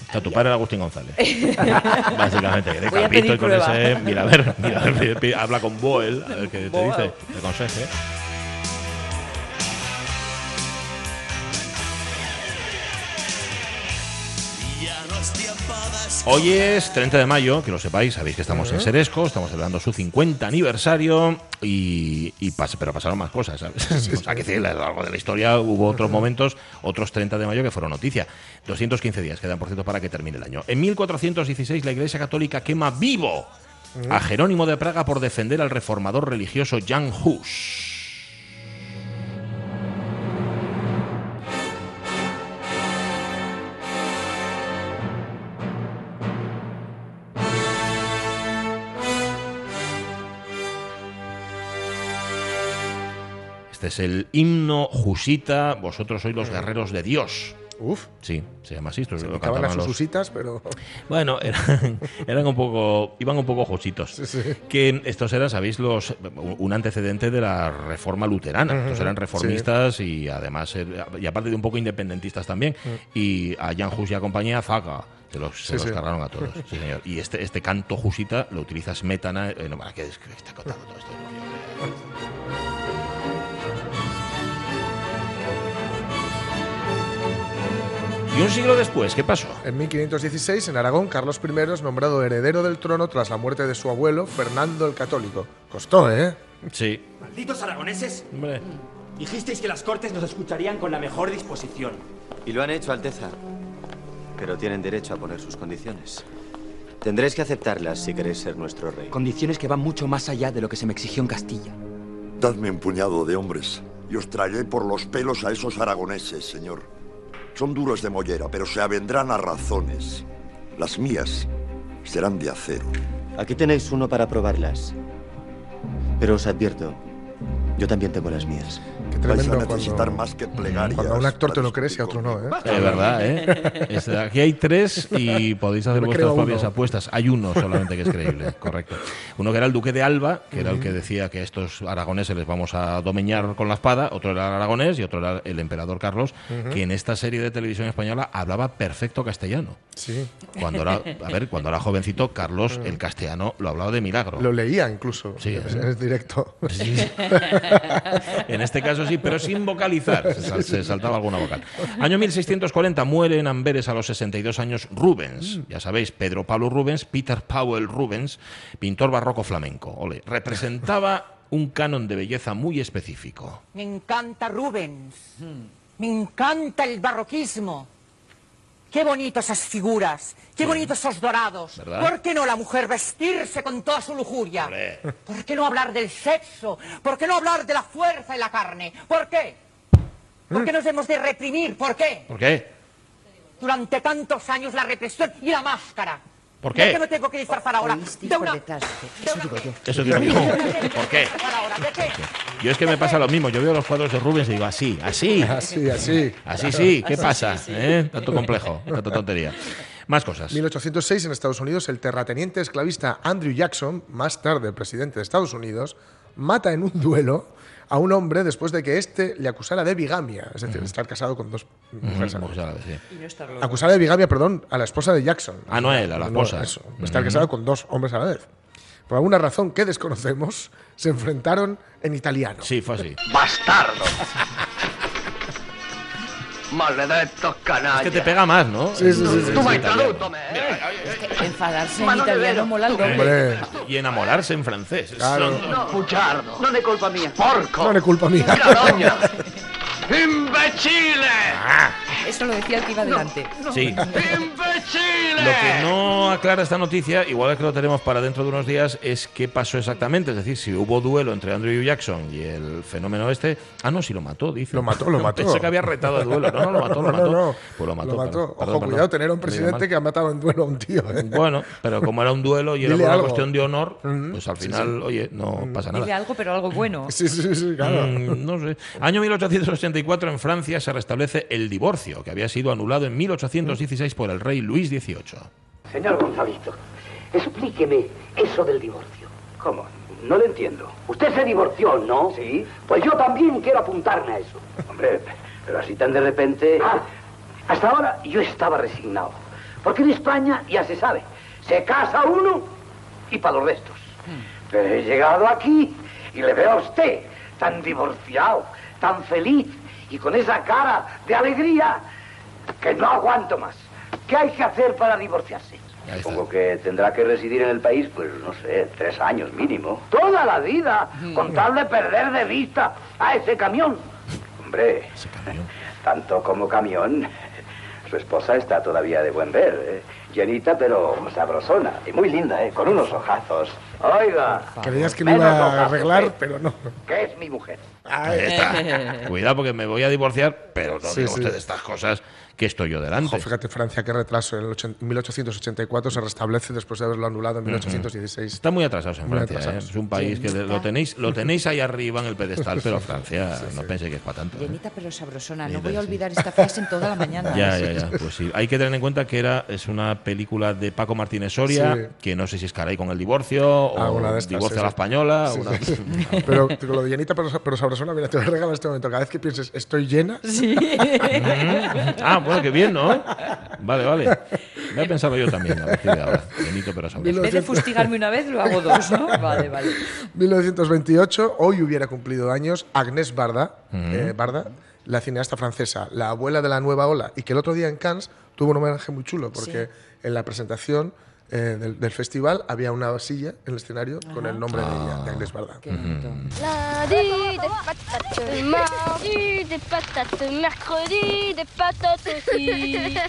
O sea, tu padre era Agustín González. [LAUGHS] Básicamente, que de Voy pedir y con prueba. ese. Mira, a ver, mira, a ver, [LAUGHS] habla con Boel, a ver qué te dice, te aconseje. Hoy es 30 de mayo, que lo sepáis, sabéis que estamos en Seresco, estamos celebrando su 50 aniversario y, y pas- pero pasaron más cosas, ¿sabes? O sea, que sí, a lo largo de la historia hubo otros momentos, otros 30 de mayo que fueron noticia. 215 días quedan, por cierto, para que termine el año. En 1416 la Iglesia Católica quema vivo a Jerónimo de Praga por defender al reformador religioso Jan Hus. Este es el himno Jusita, vosotros sois los guerreros de Dios. Uf. Sí, se llama así. Esto es lo Acaban las cantaban los- susitas, pero. Bueno, eran, [LAUGHS] eran un poco, iban un poco jositos. sí. Que estos eran, sabéis, los un antecedente de la reforma luterana. Estos eran reformistas y además, eh, y aparte de un poco independentistas también. Y a Jan Hus y a compañía, Zaga. Se los, se Sí, los sí. cargaron a todos. Sí, señor. Y este, este canto jusita lo utiliza Smetana. Eh, no, para que está contando todo esto. Y un siglo después, ¿qué pasó? En 1516, en Aragón, Carlos I es nombrado heredero del trono tras la muerte de su abuelo, Fernando el Católico. Costó, ¿eh? Sí. Malditos aragoneses, Hombre. dijisteis que las cortes nos escucharían con la mejor disposición. Y lo han hecho, Alteza. Pero tienen derecho a poner sus condiciones. Tendréis que aceptarlas si queréis ser nuestro rey. Condiciones que van mucho más allá de lo que se me exigió en Castilla. Dadme un puñado de hombres y os traeré por los pelos a esos aragoneses, señor. Son duros de mollera, pero se avendrán a razones. Las mías serán de acero. Aquí tenéis uno para probarlas. Pero os advierto, yo también tengo las mías. Qué Vais a tremendo necesitar cuando, más que plegarias. cuando a un actor te lo crees y a otro no, ¿eh? Es verdad, ¿eh? Aquí hay tres y podéis hacer Me vuestras propias uno. apuestas. Hay uno solamente que es creíble, [LAUGHS] correcto. Uno que era el duque de Alba, que era el que decía que a estos aragoneses les vamos a domeñar con la espada. Otro era el aragonés y otro era el emperador Carlos, que en esta serie de televisión española hablaba perfecto castellano. Sí. Cuando era, a ver, cuando era jovencito, Carlos el castellano lo hablaba de milagro. Lo leía incluso. Sí, en ¿eh? directo. Sí. [LAUGHS] en este caso sí, pero sin vocalizar. Se, sal- se saltaba alguna vocal. [LAUGHS] Año 1640 muere en Amberes a los 62 años Rubens. Ya sabéis, Pedro Pablo Rubens, Peter Powell Rubens, pintor barroco flamenco. Ole, representaba un canon de belleza muy específico. Me encanta Rubens. Me encanta el barroquismo. Qué bonitas esas figuras. Qué bonitos esos dorados. ¿Verdad? ¿Por qué no la mujer vestirse con toda su lujuria? Hombre. ¿Por qué no hablar del sexo? ¿Por qué no hablar de la fuerza y la carne? ¿Por qué? ¿Por qué nos hemos de reprimir? ¿Por qué? ¿Por qué? Durante tantos años la represión y la máscara. ¿Por qué? ¿De qué me tengo que disfrazar ahora? De por una... de Eso digo yo. Eso digo yo. [LAUGHS] ¿Por qué? Yo es que me pasa lo mismo. Yo veo los cuadros de Rubens y digo así, así. [LAUGHS] Así, así. Así sí, ¿qué pasa? ¿Eh? Tanto complejo, tanta tontería. Más cosas. 1806 en Estados Unidos, el terrateniente esclavista Andrew Jackson, más tarde presidente de Estados Unidos, mata en un duelo a un hombre después de que éste le acusara de bigamia, es decir, estar casado con dos mujeres. a la vez. la sí. Acusara de bigamia, perdón, a la esposa de Jackson. Ah, no a él, a la esposa. eso, estar casado con dos hombres a la vez. Por alguna razón que desconocemos, se enfrentaron en italiano. Sí, fue así. ¡Bastardo! ¡Maledettos canallas! Es que te pega más, ¿no? Sí, sí, sí, sí, ¡Tu sí. maitadútome, eh! Enfadarse en Mano de italiano mola el doble. Hombre, Y enamorarse en francés. Claro. No, bugiardo. Non è colpa mia. Porco! no es culpa mía. Carogna! [LAUGHS] ¡Imbecile! Eso lo decía el que iba delante. Lo que no aclara esta noticia, igual es que lo tenemos para dentro de unos días, es qué pasó exactamente. Es decir, si hubo duelo entre Andrew Jackson y el fenómeno este. Ah, no, si lo mató, dice. Lo mató, lo [LAUGHS] mató. Pensé que había retado el duelo. No, no, lo mató, lo [LAUGHS] No, mató. no, no. Pues lo mató. Lo mató. perdón, Ojo, perdón, cuidado, perdón. tener a un presidente que ha matado en duelo a un tío. ¿eh? Bueno, pero como era un duelo y era Dile una algo. cuestión de honor, Ujú. pues al Sí, final, oye, no pasa Dile nada. algo, pero algo bueno. [LAUGHS] Sí, sí, sí, claro. Mm, no sé. Año 1884 en Francia se restablece el divorcio, que había sido anulado en 1816 por el rey Luis XVIII. Señor Gonzalito, explíqueme eso del divorcio. ¿Cómo? No lo entiendo. Usted se divorció, ¿no? Sí. Pues yo también quiero apuntarme a eso. Hombre, pero así tan de repente... Ah, hasta ahora yo estaba resignado. Porque en España, ya se sabe, se casa uno y para los restos. Pero he llegado aquí y le veo a usted tan divorciado, tan feliz y con esa cara de alegría que no aguanto más. ¿Qué hay que hacer para divorciarse? Supongo que tendrá que residir en el país, pues no sé, tres años mínimo. Toda la vida, con tal de perder de vista a ese camión. Hombre, Ese camión. tanto como camión, su esposa está todavía de buen ver, ¿eh? llenita pero sabrosona y muy linda, ¿eh? con unos ojazos. Oiga, Creías que lo iba a arreglar, ¿eh? pero no. que es mi mujer. Ahí está. Cuidado porque me voy a divorciar, pero no Sí, diga sí. usted estas cosas que estoy yo delante. Ojo, fíjate, Francia, qué retraso. En, el ochen- en 1884 se restablece después de haberlo anulado en 1816. Está muy atrasados en Muy Francia. atrasados. ¿eh? Es un país que lo tenéis, lo tenéis ahí arriba en el pedestal, pero Francia no pensé que es para tanto. ¿eh? Llenita pero sabrosona. Sí, No voy a sí. olvidar esta frase en toda la mañana. Ya, ya, ya. Pues sí. Hay que tener en cuenta que era es una película de Paco Martínez Soria, Sí. que no sé si es caray con el divorcio o Alguna de estas, divorcio sí, a la española. Sí, una- sí, sí. [LAUGHS] Pero con lo de llenita pero, pero sabrosona, mira, te voy a regalar este momento. Cada vez que pienses, estoy llena, Sí. [LAUGHS] ah, bueno, qué bien, ¿no? Vale, vale. Voy a pensarlo yo también a partir de ahora. Llenito, pero sabroso. En vez de fustigarme una vez, lo hago dos, ¿no? Vale, vale. [LAUGHS] 1928, hoy hubiera cumplido años Agnès Barda, eh, Barda, la cineasta francesa, la abuela de la nueva ola, y que el otro día en Cannes tuvo un homenaje muy chulo, porque en la presentación eh, del, del festival había una silla en el escenario con el nombre de ella, de Agnès Barda. Lundi des patates, mardi des patates, mercredi des patates aussi. [LAUGHS]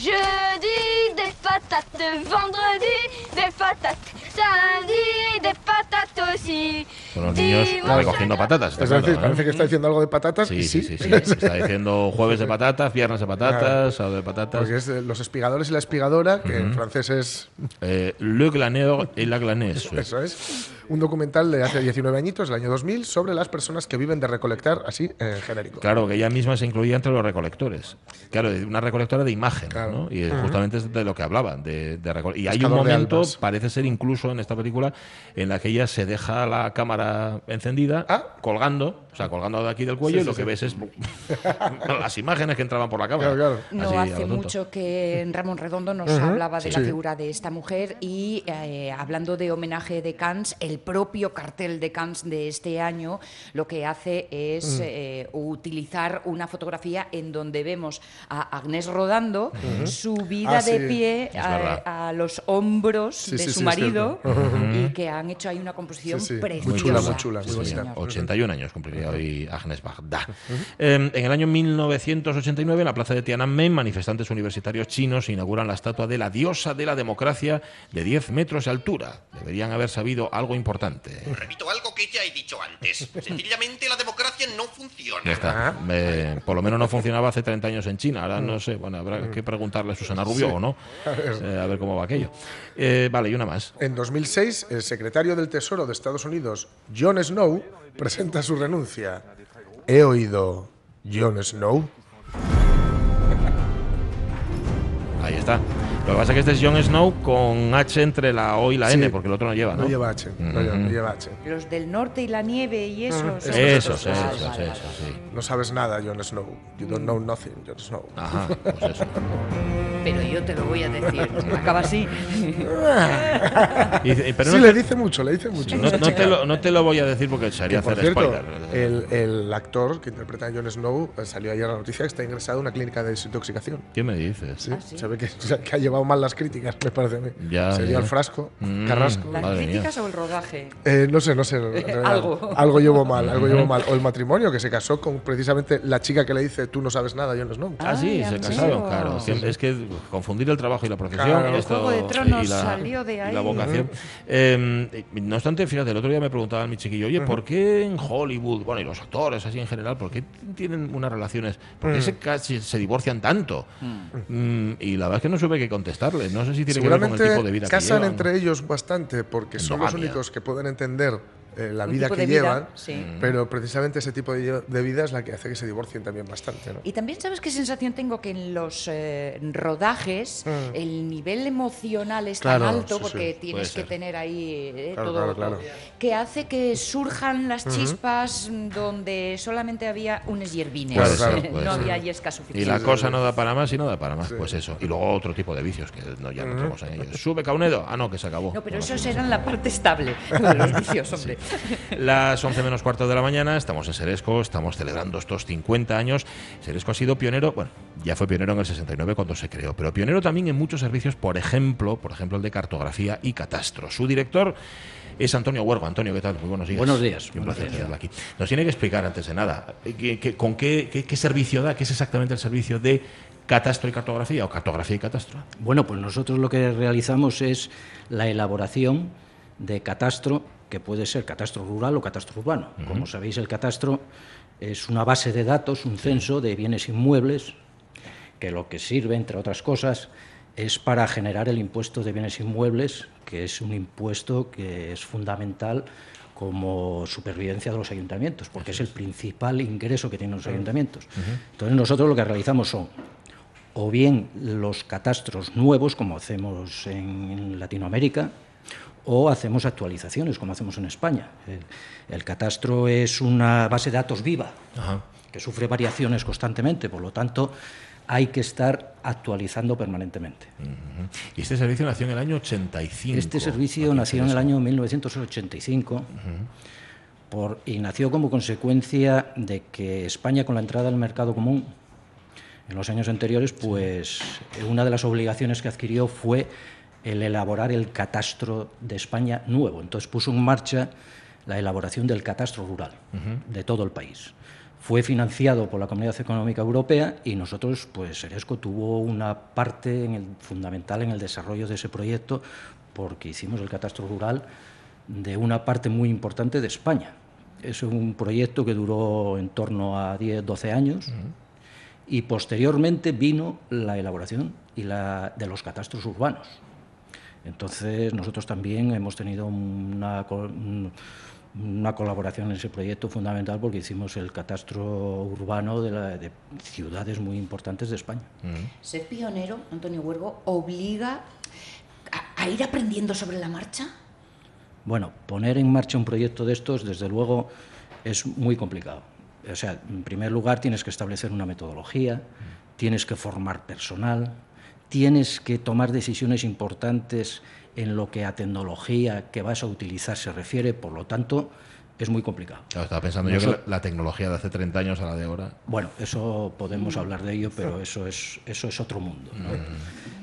Jeudi des patates, vendredi des patates, samedi des patates aussi. Con los niños recogiendo patatas. está Es decir, claro, ¿eh? parece que está diciendo algo de patatas Sí, y sí, sí. sí, sí. Está diciendo jueves de patatas, viernes de patatas, sábado de patatas. Porque es de los espigadores y la espigadora, que en Ujú. francés es Eh, Le Glaneur et la Glaneuse. Eso es. Un documental de hace 19 añitos, del año 2000, sobre las personas que viven de recolectar, así en genérico. Claro, que ella misma se incluía entre los recolectores. Claro, una recolectora de imagen, ¿no? Y justamente es de lo que hablaba. De, de y hay un momento, parece ser incluso en esta película, en la que ella se deja la cámara encendida, colgando, o sea, colgando de aquí del cuello, Sí, y lo sí, que sí. ves es [LAUGHS] [LAUGHS] las imágenes que entraban por la cámara. No Así, a hace mucho que Ramón Redondo nos hablaba de sí. la figura de esta mujer y eh, hablando de homenaje de Cannes, el propio cartel de Cannes de este año lo que hace es Mm. eh, utilizar una fotografía en donde vemos a Agnés rodando, Ujú. subida Ah, de sí. pie a, los hombros Sí, de sí, su marido y que han hecho ahí una composición Sí, sí. preciosa. Muy chula, muy chula, muy Sí, bonita. 81 años cumpliría hoy Agnes Bagda. Eh, en el año 1989, en la plaza de Tiananmen, manifestantes universitarios chinos inauguran la estatua de la diosa de la democracia de 10 metros de altura. Deberían haber sabido algo importante. Repito algo que ya he dicho antes. [LAUGHS] Sencillamente la democracia no funciona. Ya está. Eh, por lo menos no funcionaba hace 30 años en China. Ahora no sé, bueno, habrá que preguntarle a Susana Rubio Sí. o no. A ver. Eh, a ver cómo va aquello. Eh, vale, y una más. En 2006, el secretario del Tesoro de Estados Unidos, John Snow, presenta su renuncia. He oído John Snow. Ahí está. Lo que pasa es que este es Jon Snow con H entre la O y la Sí. N, porque el otro no lleva, ¿no? No lleva H, no lleva, no Ujú. lleva H. Los del norte y la nieve y Esos, esos, esos, esos, sí. No sabes nada, Jon Snow. You don't know nothing, Jon Snow. Ajá, pues eso. [LAUGHS] Pero yo te lo voy a decir. Acaba así. [LAUGHS] Y dice, pero sí, no le te- dice mucho, le dice mucho. No, no te lo, no te lo voy a decir porque sería por hacer cierto, spoiler. el, el actor que interpreta a Jon Snow eh, salió ayer la noticia que está ingresado en una clínica de desintoxicación. ¿Qué me dices? Sí, Se ve que, que ha llevado mal las críticas, me parece a mí. Ya, Sería ya. el frasco, Mm, Carrasco. ¿Las mía. críticas o el rodaje? Eh, no sé, no sé. [LAUGHS] realidad. Algo. Algo llevó mal, algo llevó mal. O el matrimonio, que se casó con precisamente la chica que le dice tú no sabes nada, Jon Snow. Ah, sí, se casaron, claro. Es que confundir el trabajo y la profesión Claro. El Juego de Tronos y la, salió de y ahí. la vocación. Eh, no obstante, fíjate, el otro día me preguntaban mi chiquillo, oye, ¿por qué en Hollywood, bueno, y los actores así en general, ¿por qué tienen unas relaciones, por qué Mm. se, casi se divorcian tanto? Mm, y la verdad es que no supe qué contestarle. No sé si tiene que ver con el tipo de vida que casan entre ellos bastante porque son los únicos que pueden entender eh, la vida que vida, llevan, sí. pero precisamente ese tipo de, de vida es la que hace que se divorcien también bastante. ¿no? Y también sabes qué sensación tengo que en los eh, rodajes Mm. el nivel emocional es Claro, tan alto sí, porque tienes que tener ahí eh, Claro, todo, claro, todo, que hace que surjan las chispas donde solamente había unos hierbines, [LAUGHS] no había yesca Y suficiente. la cosa no da para más y no da para más, pues eso. Y luego otro tipo de vicios que no, ya no en ellos. Sube Caunedo. Ah, no, que se acabó. No, pero Bueno, esos eran la parte estable de los vicios, hombre. [LAUGHS] Las 11 menos cuarto de la mañana, estamos en Seresco, estamos celebrando estos 50 años. Seresco ha sido pionero, bueno, ya fue pionero en el 69 cuando se creó, pero pionero también en muchos servicios, por ejemplo, por ejemplo el de cartografía y catastro. Su director es Antonio Huergo. Antonio, ¿qué tal? Muy buenos días. Buenos días. Un placer tenerla aquí. Nos tiene que explicar antes de nada, ¿qué- qué- ¿con qué, qué- qué servicio da? ¿Qué es exactamente el servicio de catastro y cartografía o cartografía y catastro? Bueno, pues nosotros lo que realizamos es la elaboración de catastro, que puede ser catastro rural o catastro urbano. Como sabéis, el catastro es una base de datos, un censo de bienes inmuebles que lo que sirve, entre otras cosas, es para generar el impuesto de bienes inmuebles, que es un impuesto que es fundamental como supervivencia de los ayuntamientos, porque es el principal ingreso que tienen los ayuntamientos. Entonces nosotros lo que realizamos son o bien los catastros nuevos, como hacemos en Latinoamérica, o hacemos actualizaciones, como hacemos en España. El, el catastro es una base de datos viva, Ajá. que sufre variaciones constantemente, por lo tanto hay que estar actualizando permanentemente. Y este servicio nació en el año 85. Este servicio nació en el año 1985 por, y nació como consecuencia de que España, con la entrada al mercado común en los años anteriores, pues eh, una de las obligaciones que adquirió fue el elaborar el catastro de España nuevo. Entonces puso en marcha la elaboración del catastro rural de todo el país. Fue financiado por la Comunidad Económica Europea y nosotros, pues Eresco tuvo una parte en el- fundamental en el desarrollo de ese proyecto porque hicimos el catastro rural de una parte muy importante de España. Es un proyecto que duró en torno a 10, 12 años y posteriormente vino la elaboración y la, de los catastros urbanos. Entonces nosotros también hemos tenido una, co- un- una colaboración en ese proyecto fundamental porque hicimos el catastro urbano de, la- de ciudades muy importantes de España. Ser pionero, Antonio Huergo, obliga a, a ir aprendiendo sobre la marcha. Bueno, poner en marcha un proyecto de estos, desde luego, es muy complicado. O sea, en primer lugar tienes que establecer una metodología, tienes que formar personal, tienes que tomar decisiones importantes en lo que a tecnología que vas a utilizar se refiere, por lo tanto, es muy complicado. Claro, estaba pensando yo que la, la tecnología de hace 30 años a la de ahora. Bueno, eso podemos hablar de ello, pero eso es, eso es otro mundo. ¿no?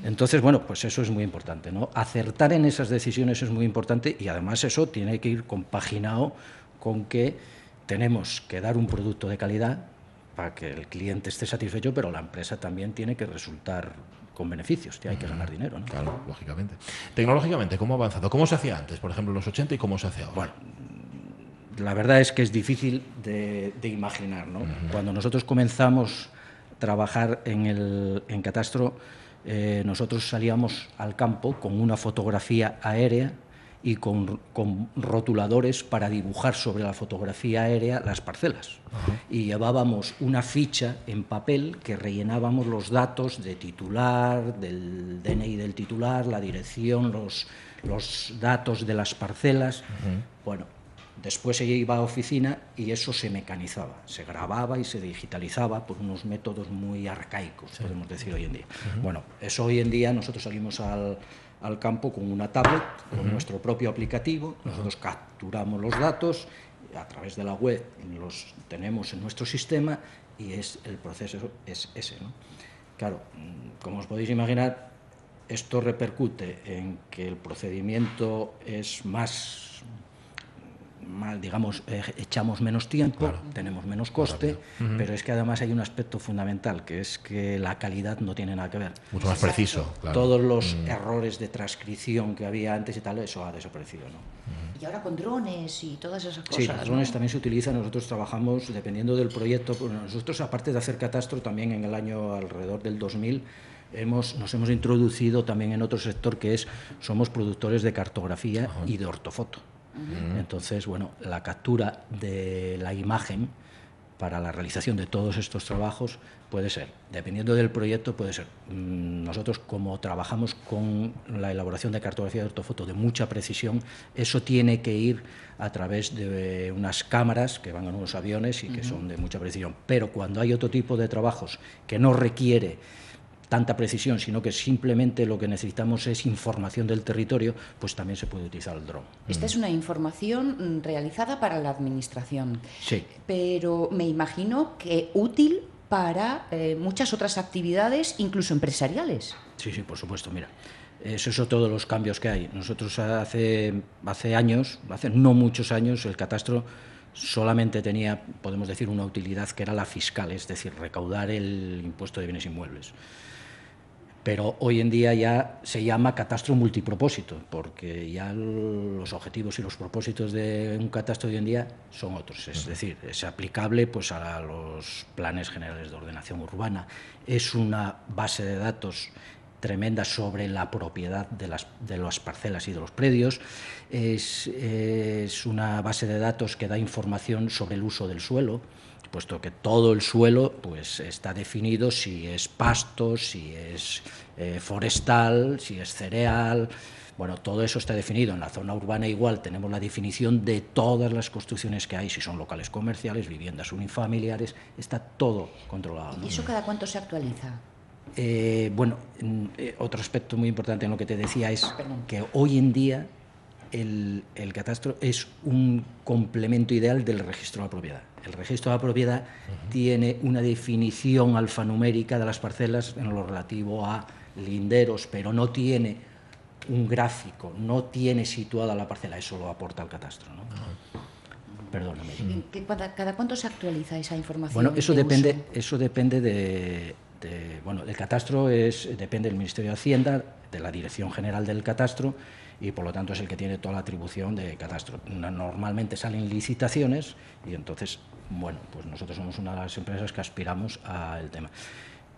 Entonces, bueno, pues eso es muy importante. ¿no? Acertar en esas decisiones es muy importante y además eso tiene que ir compaginado con que tenemos que dar un producto de calidad para que el cliente esté satisfecho, pero la empresa también tiene que resultar con beneficios, que hay que ganar dinero. ¿no? Claro, lógicamente. Tecnológicamente, ¿cómo ha avanzado? ¿Cómo se hacía antes, por ejemplo, en los 80 y cómo se hace ahora? Bueno, la verdad es que es difícil de, de imaginar. ¿no? Cuando nosotros comenzamos a trabajar en, el, en Catastro, eh, nosotros salíamos al campo con una fotografía aérea y con, con rotuladores para dibujar sobre la fotografía aérea las parcelas. Y llevábamos una ficha en papel que rellenábamos los datos de titular, del DNI del titular, la dirección, los, los datos de las parcelas. Bueno, después ella iba a oficina y eso se mecanizaba, se grababa y se digitalizaba por unos métodos muy arcaicos, podemos decir hoy en día. Bueno, eso hoy en día nosotros salimos al, al campo con una tablet, con nuestro propio aplicativo, nosotros capturamos los datos, a través de la web los tenemos en nuestro sistema y es el proceso es ese. ¿no? Claro, mm, como os podéis imaginar, esto repercute en que el procedimiento es más mal, digamos, eh, echamos menos tiempo, tenemos menos coste, Ujú. pero es que además hay un aspecto fundamental, que es que la calidad no tiene nada que ver. Mucho más preciso, claro. Todos los Mm. errores de transcripción que había antes y tal, eso ha desaparecido. ¿no? Y ahora con drones y todas esas cosas. Sí, los drones ¿no? también se utilizan, nosotros trabajamos dependiendo del proyecto, nosotros aparte de hacer catastro, también en el año alrededor del 2000 hemos, nos hemos introducido también en otro sector que es, somos productores de cartografía y de ortofoto. Entonces, bueno, la captura de la imagen para la realización de todos estos trabajos puede ser, dependiendo del proyecto, puede ser. mm, Nosotros, como trabajamos con la elaboración de cartografía de ortofoto de mucha precisión, eso tiene que ir a través de unas cámaras que van en unos aviones y que son de mucha precisión. Pero cuando hay otro tipo de trabajos que no requiere tanta precisión, sino que simplemente lo que necesitamos es información del territorio, pues también se puede utilizar el dron. Esta es una información mm, realizada para la administración, Sí. pero me imagino que útil para eh, muchas otras actividades, incluso empresariales. Sí, sí, por supuesto. Mira, eso es otro de los cambios que hay. Nosotros hace, hace años, hace no muchos años, el catastro solamente tenía, podemos decir, una utilidad que era la fiscal, es decir, recaudar el impuesto de bienes inmuebles. pero hoy en día ya se llama catastro multipropósito, porque ya los objetivos y los propósitos de un catastro hoy en día son otros. Es decir, es aplicable pues, a los planes generales de ordenación urbana. Es una base de datos tremenda sobre la propiedad de las, de las parcelas y de los predios. Es, una base de datos que da información sobre el uso del suelo puesto que todo el suelo pues, está definido si es pasto, si es eh, forestal, si es cereal. Bueno, todo eso está definido. En la zona urbana igual tenemos la definición de todas las construcciones que hay, si son locales comerciales, viviendas unifamiliares, está todo controlado. ¿Y eso cada cuánto se actualiza? Eh, bueno, eh, otro aspecto muy importante en lo que te decía es que hoy en día el, el, catastro es un complemento ideal del registro de la propiedad. El registro de la propiedad tiene una definición alfanumérica de las parcelas en lo relativo a linderos, pero no tiene un gráfico, no tiene situada la parcela, eso lo aporta el catastro. ¿no? Perdóname. ¿Cada cuánto se actualiza esa información? Bueno, eso de depende, uso? eso depende de, de, bueno, el catastro es, depende del Ministerio de Hacienda, de la Dirección General del Catastro y por lo tanto es el que tiene toda la atribución de catastro. Normalmente salen licitaciones y entonces, bueno, pues nosotros somos una de las empresas que aspiramos al tema.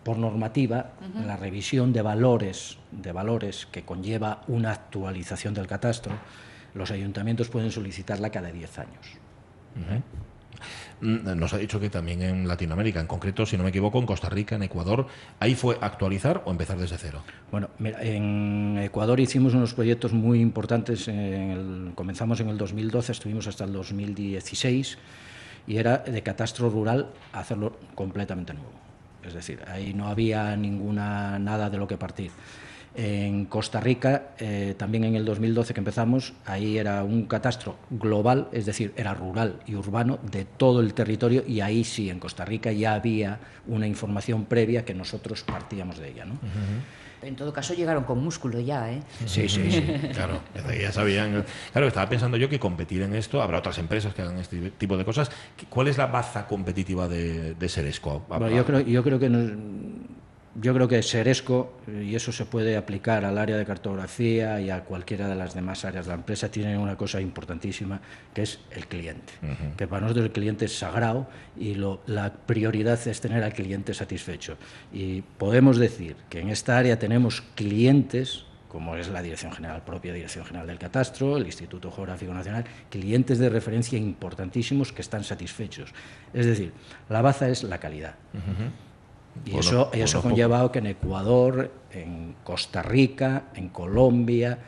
Por normativa, uh -huh. la revisión de valores, de valores que conlleva una actualización del catastro, los ayuntamientos pueden solicitarla cada 10 años. Uh -huh. Nos ha dicho que también en Latinoamérica, en concreto, si no me equivoco, en Costa Rica, en Ecuador, ¿ahí fue actualizar o empezar desde cero? Bueno, mira, en Ecuador hicimos unos proyectos muy importantes. En el, comenzamos en el 2012, estuvimos hasta el 2016 y era de catastro rural hacerlo completamente nuevo. Es decir, ahí no había ninguna nada de lo que partir. En Costa Rica, eh, también en el 2012 que empezamos, ahí era un catastro global, es decir, era rural y urbano de todo el territorio y ahí sí, en Costa Rica ya había una información previa que nosotros partíamos de ella. ¿no? Uh -huh. En todo caso llegaron con músculo ya, ¿eh? Sí, sí, sí. claro, ya sabían. Claro, estaba pensando yo que competir en esto, habrá otras empresas que hagan este tipo de cosas. ¿Cuál es la baza competitiva de, de Seresco? Bueno, yo creo, yo creo que nos, yo creo que Seresco, y eso se puede aplicar al área de cartografía y a cualquiera de las demás áreas de la empresa, tiene una cosa importantísima, que es el cliente. Uh -huh. Que para nosotros el cliente es sagrado y lo, la prioridad es tener al cliente satisfecho. Y podemos decir que en esta área tenemos clientes como es la Dirección General propia, Dirección General del Catastro, el Instituto Geográfico Nacional, clientes de referencia importantísimos que están satisfechos. Es decir, la baza es la calidad. Uh -huh. Y eso, eso ha conllevado que en Ecuador, en Costa Rica, en Colombia,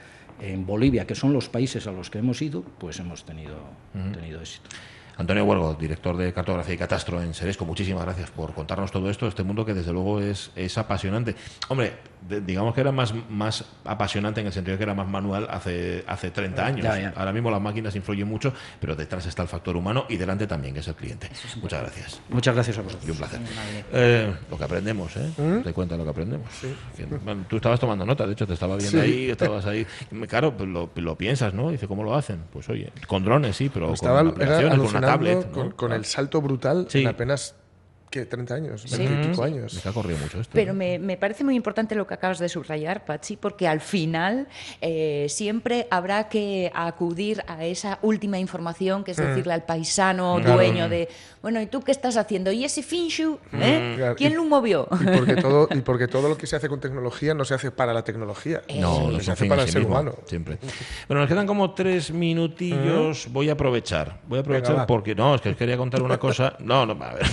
en Bolivia, que son los países a los que hemos ido, pues hemos tenido, uh -huh. tenido éxito. Antonio Huergo, director de Cartografía y Catastro en Seresco, muchísimas gracias por contarnos todo esto, este mundo que desde luego es, es apasionante. Hombre, de, digamos que era más, más apasionante en el sentido de que era más manual hace, hace 30 años. Ya, ya. Ahora mismo las máquinas influyen mucho, pero detrás está el factor humano y delante también, que es el cliente. Es Muchas gracias. Muchas gracias a vosotros. Y un placer. Eh, lo que aprendemos, ¿eh? ¿Mm? Te cuenta lo que aprendemos. Sí. Bueno, tú estabas tomando nota, de hecho, te estaba viendo sí. ahí, estabas ahí. Claro, pues lo, lo, piensas, ¿no? Dice, ¿cómo lo hacen? Pues oye, con drones sí, pero estaba, con aplicaciones, con una Con, con el salto brutal sí. en apenas ¿qué? 30 años, 20 y pico años. Me ha corrido mucho esto. Pero me, me, parece muy importante lo que acabas de subrayar, Pachi, porque al final eh, siempre habrá que acudir a esa última información, que es decirle mm. al paisano claro. dueño de, bueno, ¿y tú qué estás haciendo? ¿Y ese Finshu? ¿eh? Mm. Claro. ¿Quién y, lo movió? Y porque, todo, y [LAUGHS] porque todo lo que se hace con tecnología no se hace para la tecnología, no, no se hace para el ser mismo, humano. Siempre. [LAUGHS] Bueno, nos quedan como tres minutillos. Mm. Voy a aprovechar. Voy a aprovechar Venga, porque, no, es que os quería contar una cosa. No, no, a ver.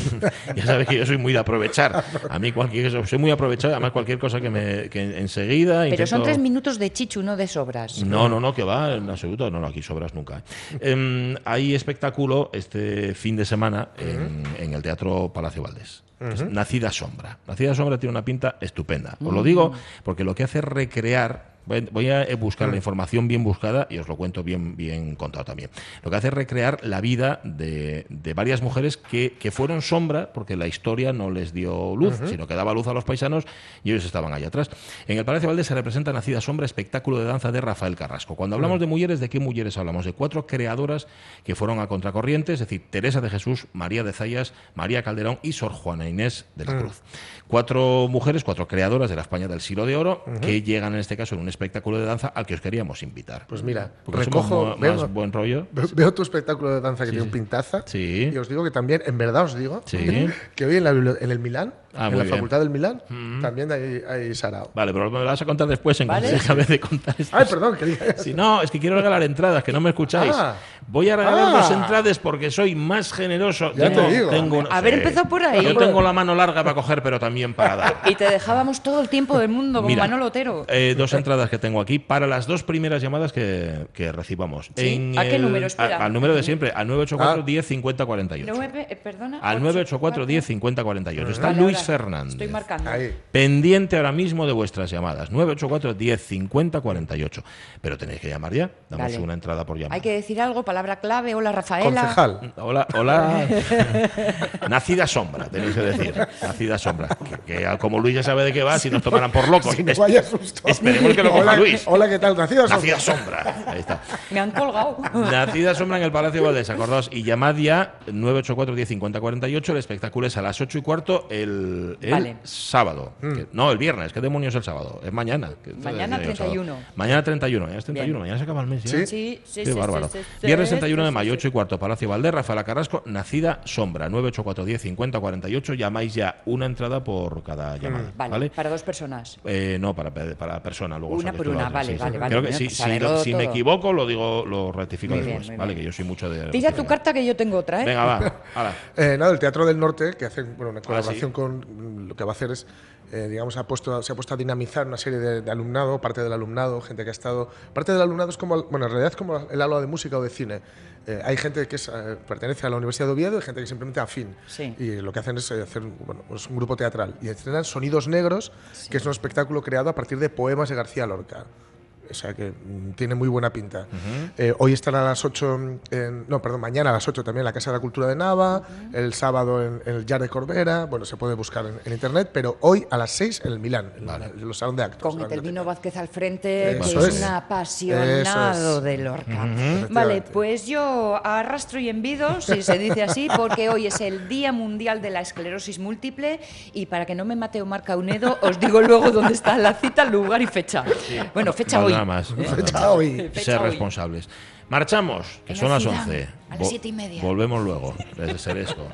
[LAUGHS] sabes que yo soy muy de aprovechar. A mí cualquier soy muy aprovechado, además cualquier cosa que me que enseguida. Pero intento... son tres minutos de chichu, no de sobras. No, no, no, que va, en absoluto. No, no, aquí sobras nunca. eh, hay espectáculo este fin de semana en, en el Teatro Palacio Valdés. Uh -huh. Nacida Sombra. Nacida Sombra tiene una pinta estupenda. Os lo digo porque lo que hace es recrear Voy, a eh, buscar la información bien buscada y os lo cuento bien, bien contado también. Lo que hace es recrear la vida de, de varias mujeres que, que fueron sombra porque la historia no les dio luz, sino que daba luz a los paisanos y ellos estaban allá atrás. En el Palacio Valdés se representa Nacida Sombra, espectáculo de danza de Rafael Carrasco. Cuando hablamos de mujeres, ¿de qué mujeres hablamos? De cuatro creadoras que fueron a contracorriente, es decir, Teresa de Jesús, María de Zayas, María Calderón y Sor Juana Inés de la. Cruz. Cuatro mujeres, cuatro creadoras de la España del siglo de oro, que llegan en este caso en un espectáculo de danza al que os queríamos invitar. Pues mira, Porque recojo, veo- más buen rollo. Ve- Veo tu espectáculo de danza que Sí, tiene un pintaza. Sí. Y os digo que también, en verdad os digo, Sí. que hoy en, la en el Milán, Ah, en la bien. Facultad del Milán, Mm. también hay, hay sarao. Vale, pero me lo vas a contar después en Vale. acabe de contar esto. Ay, perdón, que diga- Si no, es que quiero regalar entradas, que no me escucháis. Ah. Voy a regalar Ah. dos entradas porque soy más generoso. Ya te digo. tengo- Haber sí. empezado por ahí. Yo tengo la mano larga para coger, pero también para dar. [LAUGHS] Y te dejábamos todo el tiempo del mundo con Mira, Manolo Otero. Eh, dos entradas que tengo aquí para las dos primeras llamadas que, que recibamos. Sí. ¿A qué número? Espera. a- al número de siempre, al 984 Ah. 10 50 48. Nueve, eh, perdona. Al ocho, 984 10 50 48. Está Vale, Luis ahora Fernández. Estoy marcando. Pendiente ahora mismo de vuestras llamadas. 984 10 50 48. Pero tenéis que llamar ya. Damos una entrada por llamada. Hay que decir algo, palabra clave. Hola, Rafaela. Hola, hola. [LAUGHS] Nacida sombra, tenéis que decir. Nacida sombra. Que, que como Luis ya sabe de qué va, si nos tomaran por locos. Si no vaya susto. Esperemos que lo coja Hola, Luis. Hola, ¿qué tal? Nacida Sombra. Nacida sombra. Ahí está. Me han colgado. Nacida sombra en el Palacio Valdés, acordaos. Y llamad ya 984 10 50 48. El espectáculo es a las 8 y cuarto el, el Vale. sábado. Que- no, el viernes. ¿Qué demonios el sábado? Es mañana. Mañana es el sábado. 31. Mañana 31. Mañana es 31. Bien. Mañana se acaba el mes. ya. Sí. Sí, sí, Qué sí, bárbaro. sí, sí, sí, Viernes sí, 31 de mayo, sí. 8 y cuarto, Palacio Valdés, Rafaela Carrasco, Nacida Sombra. 984 10 50 48. Llamáis ya una entrada por cada llamada. Vale, ¿Vale? para dos personas. Eh, no, para, para persona. Luego Una por una, vale, sí, sí. vale, vale. Creo que sí, pues si, si me equivoco, lo digo, lo rectifico Muy bien, después. muy vale, bien. que yo soy mucho de. Tira tu carta que yo tengo otra, ¿eh? Venga, va. [LAUGHS] Eh, nada, el Teatro del Norte, que hace bueno, una Ah, colaboración con mm, lo que va a hacer es, eh, digamos, ha puesto, se ha puesto a dinamizar una serie de, de alumnado, parte del alumnado, gente que ha estado. Parte del alumnado es como, bueno, en realidad es como el aula de música o de cine. Eh, hay gente que es, eh, pertenece a la Universidad de Oviedo y gente que simplemente afín. Sí. Y lo que hacen es hacer bueno, pues un grupo teatral. Y estrenan Sonidos Negros, que es un espectáculo creado a partir de poemas de García Lorca. O sea que mm, tiene muy buena pinta. Eh, hoy estará a las 8, en- no, perdón, mañana a las 8 también en la Casa de la Cultura de Nava, el sábado en, en el Jar de Corbera, bueno, se puede buscar en, en internet, pero hoy a las 6 en el Milán, en, la- en los salón de actos. Con Etelvino Vázquez al frente, que es, es. un apasionado es. de Lorca. Vale, pues yo arrastro y envido, si se dice así, porque hoy es el Día Mundial de la Esclerosis Múltiple y para que no me mate Omar Caunedo, os digo luego dónde está la cita, lugar y fecha. Bueno, fecha hoy. Nada más. ¿eh? Fecha hoy. Fecha Ser responsables. Marchamos, que son la las ciudad, 11. a las Vo- siete y media. Volvemos luego, desde Seresco.